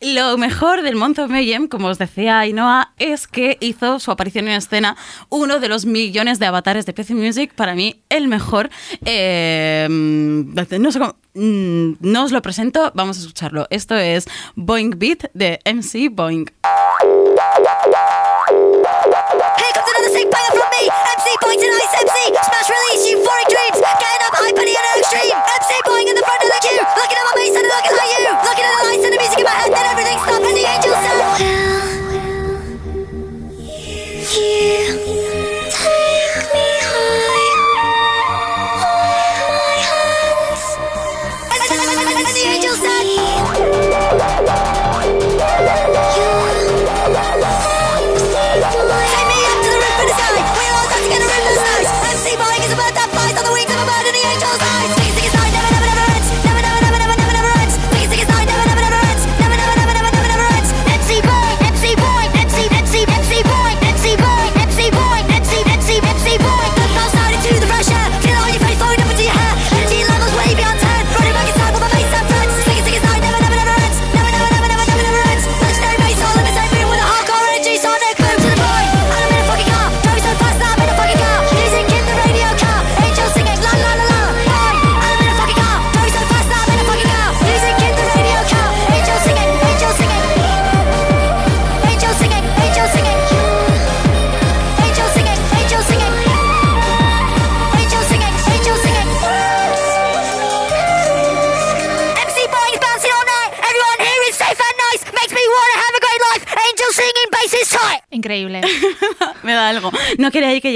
Lo mejor del Month of Mayhem, como os decía Ainhoa, es que hizo su aparición en escena uno de los millones de avatares de PC Music, para mí el mejor. Eh, no sé cómo, mm, no os lo presento, vamos a escucharlo. Esto es Boing Beat de MC Boing. Another sick banger from me. MC Boy tonight's MC. Smash release, euphoric dreams. Getting up hype and the other extreme. MC Boy in the front of the queue. Looking at my bass and looking at you. Looking at the lights and the music in my head. Then everything stops and the angels sound.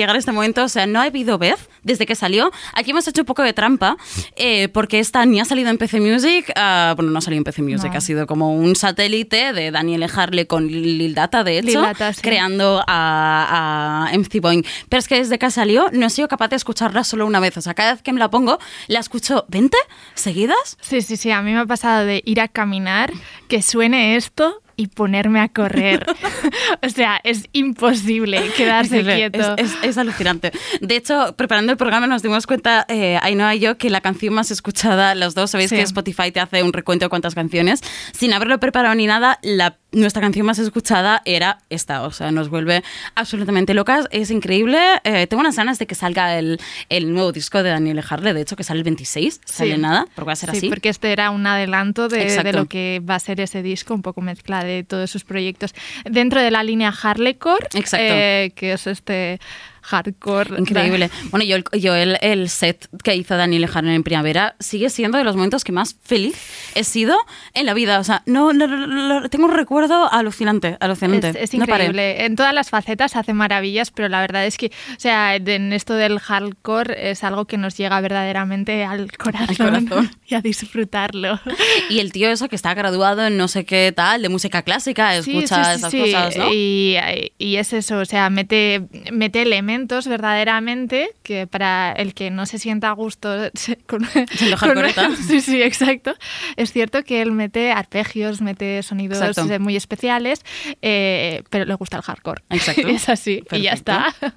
Llegara este momento. O sea, no ha habido vez desde que salió. Aquí hemos hecho un poco de trampa eh, porque esta ni ha salido en PC Music. ah, bueno, no ha salido en PC Music. No. Ha sido como un satélite de Daniel Harley con Lil Data, de hecho, Lil Data, sí. creando a, a MC Boeing. Pero es que desde que salió no he sido capaz de escucharla solo una vez. O sea, cada vez que me la pongo, la escucho 20 seguidas. Sí, sí, sí. A mí me ha pasado de ir a caminar, que suene esto y ponerme a correr. o sea, es imposible quedarse quieto. Es, es- es alucinante. De hecho, preparando el programa nos dimos cuenta, eh, Ainhoa y yo, que la canción más escuchada, los dos, sabéis Sí. que Spotify te hace un recuento de cuántas canciones. Sin haberlo preparado ni nada, la, nuestra canción más escuchada era esta. O sea, nos vuelve absolutamente locas. Es increíble. Eh, tengo unas ganas de que salga el, el nuevo disco de Daniel Harle, de hecho, que sale el 26. Sale Sí. nada, porque va a ser Sí, así. porque este era un adelanto de, de lo que va a ser ese disco, un poco mezcla de todos sus proyectos. Dentro de la línea Harlecore, Exacto. eh, que es este hardcore. Increíble. Bueno, yo, el, yo el, el set que hizo Daniel Harle en primavera sigue siendo de los momentos que más feliz he sido en la vida. O sea, no, no- no- no- tengo un recuerdo alucinante, alucinante. Es, es No increíble. en todas las facetas hace maravillas, pero la verdad es que, o sea, en esto del hardcore es algo que nos llega verdaderamente al corazón, corazón. y a disfrutarlo. Y el tío eso que está graduado en no sé qué tal, de música clásica, escucha sí, sí, esas sí. cosas, ¿no? Y, y es eso, o sea, mete, mete elementos verdaderamente que para el que no se sienta a gusto con, con-. Sí, sí, exacto. Es cierto que él mete arpegios, mete sonidos Exacto. muy especiales, eh, pero le gusta el hardcore. Exacto. es así, y ya Perfecto. está.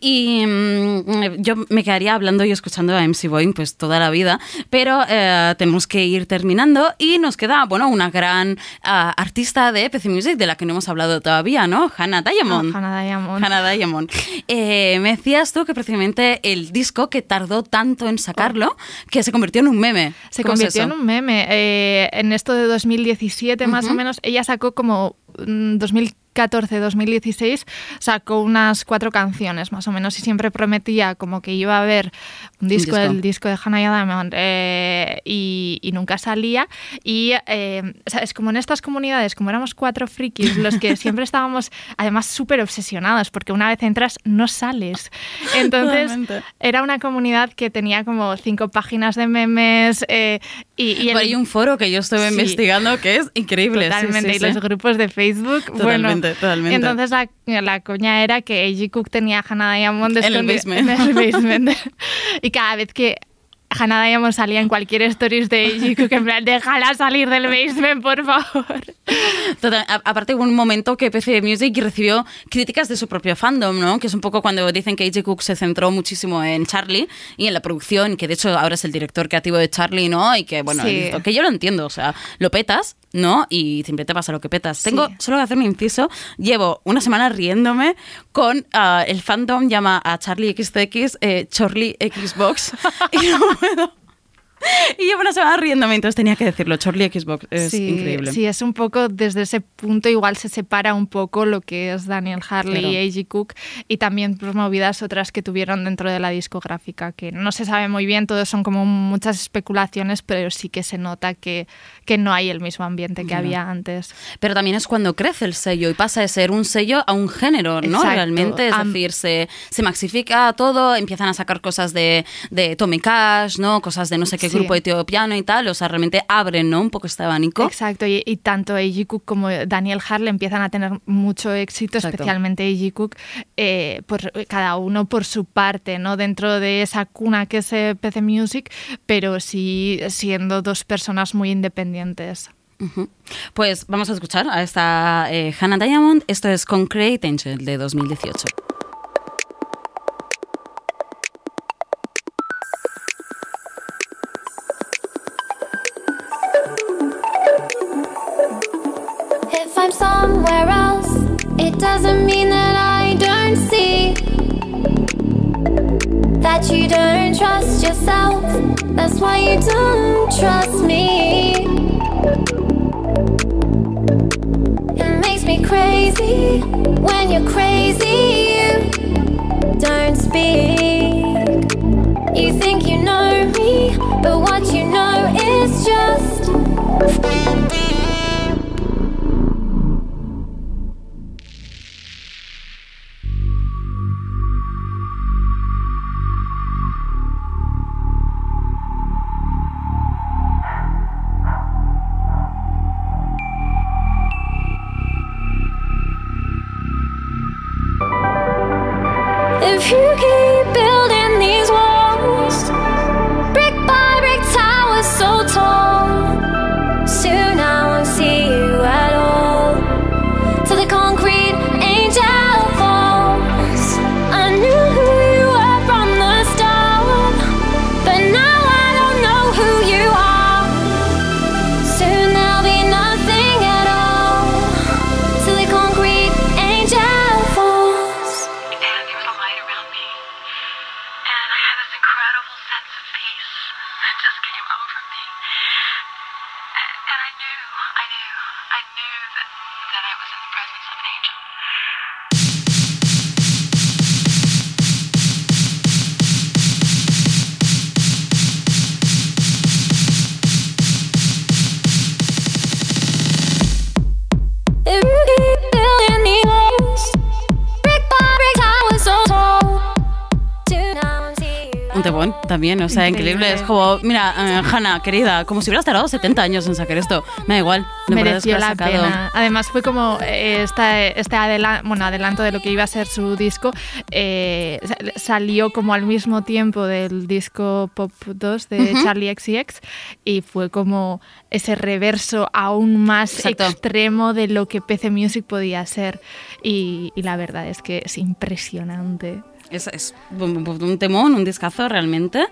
Y mm, yo me quedaría hablando y escuchando a MC Boeing pues toda la vida, pero eh, tenemos que ir terminando y nos queda, bueno, una gran ah, artista de PC Music de la que no hemos hablado todavía, ¿no? Hannah Diamond. Ah, Hannah Diamond. Hannah Diamond. Eh, me decías tú que precisamente el disco que tardó tanto en sacarlo, que se convirtió en un meme. Se ¿Cómo es convirtió en un meme. Eh, en esto de 2017 más o menos, ella sacó como mm, 2014-2016, sacó unas cuatro canciones más o menos y siempre prometía como que iba a haber un disco, disco. el disco de Hannah Diamond eh, y, y nunca salía. Y eh, o sea, es como en estas comunidades, como éramos cuatro frikis, los que siempre estábamos además súper obsesionados porque una vez entras no sales. Entonces Totalmente. era una comunidad que tenía como cinco páginas de memes eh, y, y el- Hay un foro que yo estuve Sí. investigando que es increíble. Totalmente, sí, y sí. los grupos de Facebook. Totalmente, bueno, totalmente. Entonces la, la coña era que A.G. Cook tenía a Hannah Diamond En el basement. en el basement. y cada vez que Hannah Diamond salía en cualquier stories de A.G. Cook, en plan, déjala salir del basement, por favor. Total, a- aparte hubo un momento que PC Music recibió críticas de su propio fandom, ¿no? Que es un poco cuando dicen que AJ Cook se centró muchísimo en Charlie y en la producción, que de hecho ahora es el director creativo de Charlie, ¿no? Y que, bueno, Sí. que yo lo entiendo, o sea, lo petas, ¿no? Y siempre te pasa lo que petas. Sí. Tengo solo que hacer un inciso. Llevo una semana riéndome con ah, el fandom llama a Charlie XTX eh, Charlie Xbox y no puedo. Y llevo una semana riéndome, entonces tenía que decirlo. Charlie Xbox es sí, increíble. Sí, es un poco, desde ese punto igual se separa un poco lo que es Daniel Harley Claro. y A.G. Cook y también pues, movidas otras que tuvieron dentro de la discográfica, que no se sabe muy bien, todos son como muchas especulaciones, pero sí que se nota que, que no hay el mismo ambiente que Ya. había antes. Pero también es cuando crece el sello y pasa de ser un sello a un género, ¿no? Exacto. Realmente, es Am- decir, se, se maxifica todo, empiezan a sacar cosas de, de Tommy Cash, ¿no? Cosas de no sé qué Sí. grupo etiopiano y tal, o sea, realmente abren, ¿no? Un poco este abanico. Exacto, y, y tanto A.G. Cook como Daniel Harley empiezan a tener mucho éxito, Exacto. especialmente A.G. Cook, eh, por, cada uno por su parte, ¿no? Dentro de esa cuna que es eh, PC Music, pero sí siendo dos personas muy independientes. Pues vamos a escuchar a esta eh, Hannah Diamond. Esto es Concrete Angel de 2018. Somewhere else, it doesn't mean that I don't see that you don't trust yourself. That's why you don't trust me. It makes me crazy when you're crazy. You don't speak. You think you know me, but what you know también, o sea, increíble. Increíble. Es como, mira, eh, Hannah, querida, como si hubieras tardado 70 años en sacar esto. Me da igual. que mereció la sacado. pena. Además fue como eh, esta- este adela- bueno, adelanto de lo que iba a ser su disco, eh, sa- salió como al mismo tiempo del disco Pop 2 de Charlie XCX y fue como ese reverso aún más Exacto. extremo de lo que PC Music podía ser y, y la verdad es que es impresionante. Es, es un, temón, un discazo realmente.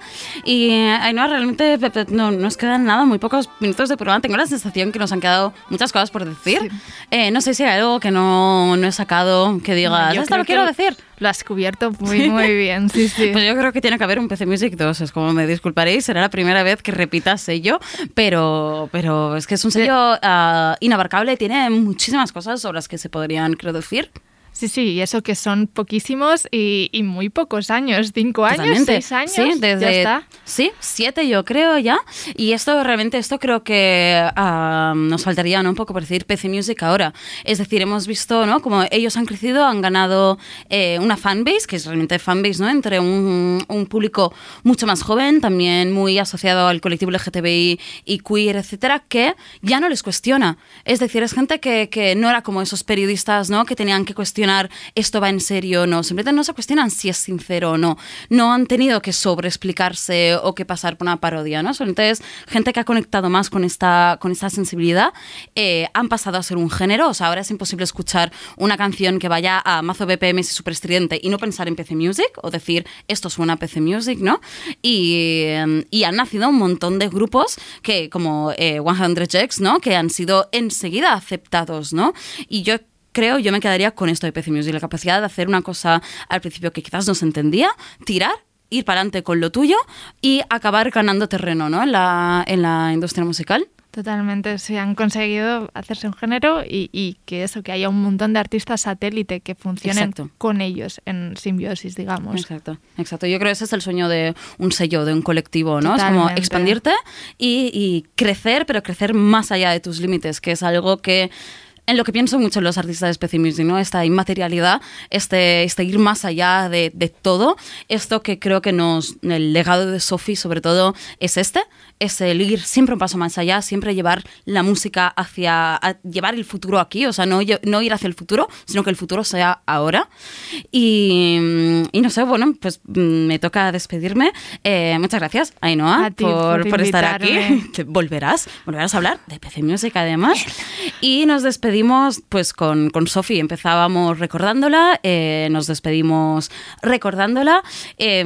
Y eh, no, realmente no nos quedan nada, muy pocos minutos de programa. Tengo la sensación que nos han quedado muchas cosas por decir. Sí. Eh, no sé si hay algo que no, no he sacado que digas, Yo esto lo quiero decir. Lo has cubierto muy, muy bien, sí, sí. Pues yo creo que tiene que haber un PC Music 2, es como me disculparéis, será la primera vez que repita sello, pero, pero es que es un sello ah, inabarcable, tiene muchísimas cosas sobre las que se podrían, creo, decir. Sí, sí, y eso que son poquísimos y, y muy pocos años, cinco años, seis años, Sí, ya desde, está. Sí, siete yo creo ya. Y esto realmente, esto creo que ah, nos faltaría ¿no? un poco por decir PC Music ahora. Es decir, hemos visto ¿no? como ellos han crecido, han ganado eh, una fanbase, que es realmente fanbase, ¿no? Entre un, un público mucho más joven, también muy asociado al colectivo LGTBI y queer, etcétera, que ya no les cuestiona. Es decir, es gente que, que no era como esos periodistas, ¿no? Que tenían que cuestionar esto va en serio o no. Simplemente no se cuestionan si es sincero o no. No han tenido que sobreexplicarse o que pasar por una parodia, ¿no? Solamente es gente que ha conectado más con esta, con esta sensibilidad. eh, han pasado a ser un género. O sea, ahora es imposible escuchar una canción que vaya a mazo BPM y super estridente y no pensar en PC Music o decir esto suena a PC Music, ¿no? Y, y han nacido un montón de grupos que, como eh, 100 Jacks, ¿no? Que han sido enseguida aceptados, ¿no? Y yo creo, yo me quedaría con esto de PC Music, la capacidad de hacer una cosa al principio que quizás no se entendía, tirar, ir para adelante con lo tuyo y acabar ganando terreno, ¿no? En la, en la industria musical. Totalmente, se han conseguido hacerse un género y, y que eso, que haya un montón de artistas satélite que funcionen Exacto. con ellos en simbiosis, digamos. Exacto, exacto. Yo creo que ese es el sueño de un sello, de un colectivo, ¿no? Es como Totalmente. expandirte y, y crecer, pero crecer más allá de tus límites, que es algo que en lo que pienso mucho los artistas de Music, ¿no? Esta inmaterialidad, este, este ir más allá de, de todo, esto que creo que nos, el legado de Sophie sobre todo es este, es el ir siempre un paso más allá, siempre llevar la música hacia, llevar el futuro aquí, o sea, no, no ir hacia el futuro, sino que el futuro sea ahora. Y, y no sé, bueno, pues mm, me toca despedirme. Eh, muchas gracias, Ainhoa, ti por, por por estar aquí. volverás, volverás a hablar de PC Music además. Y nos despedimos pues con, con Sofi. Empezábamos recordándola, eh, nos despedimos recordándola. Eh,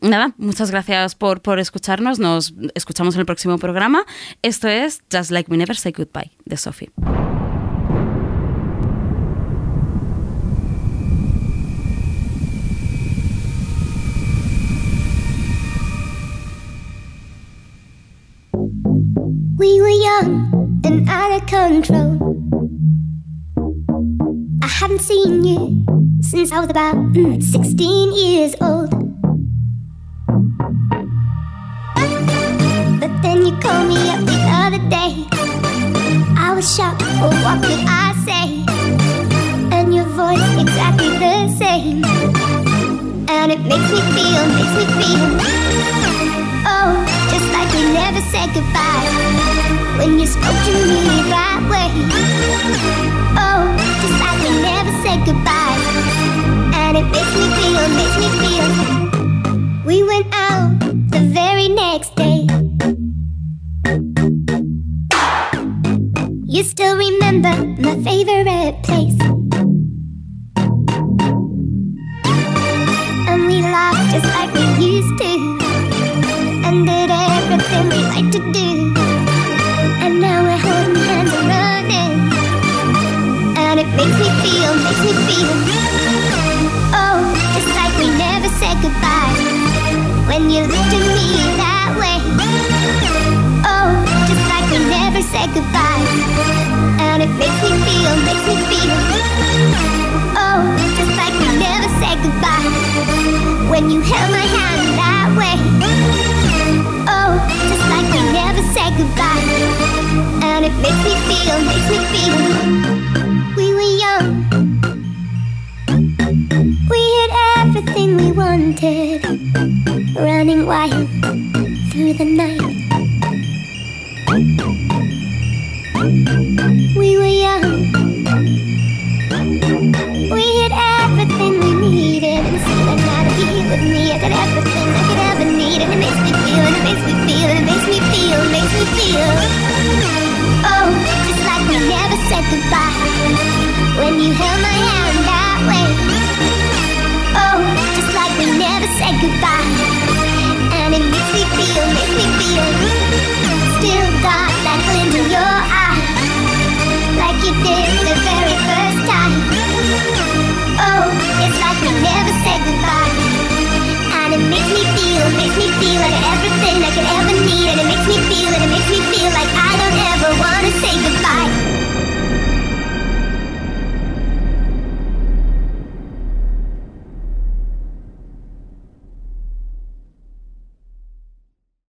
nada, muchas gracias por, por escucharnos. Nos escuchamos en el próximo programa. Esto es Just Like We Never Say Goodbye de Sophie. We were young and out of control. I haven't seen you since I was about mm, 16 years old. But then you called me up the other day. I was shocked, oh, what could I say? And your voice exactly the same. And it makes me feel, makes me feel. Oh, just like we never said goodbye when you spoke to me that way. Oh, just like we never said goodbye, and it makes me feel, makes me feel. We went out the very next day. You still remember my favorite place.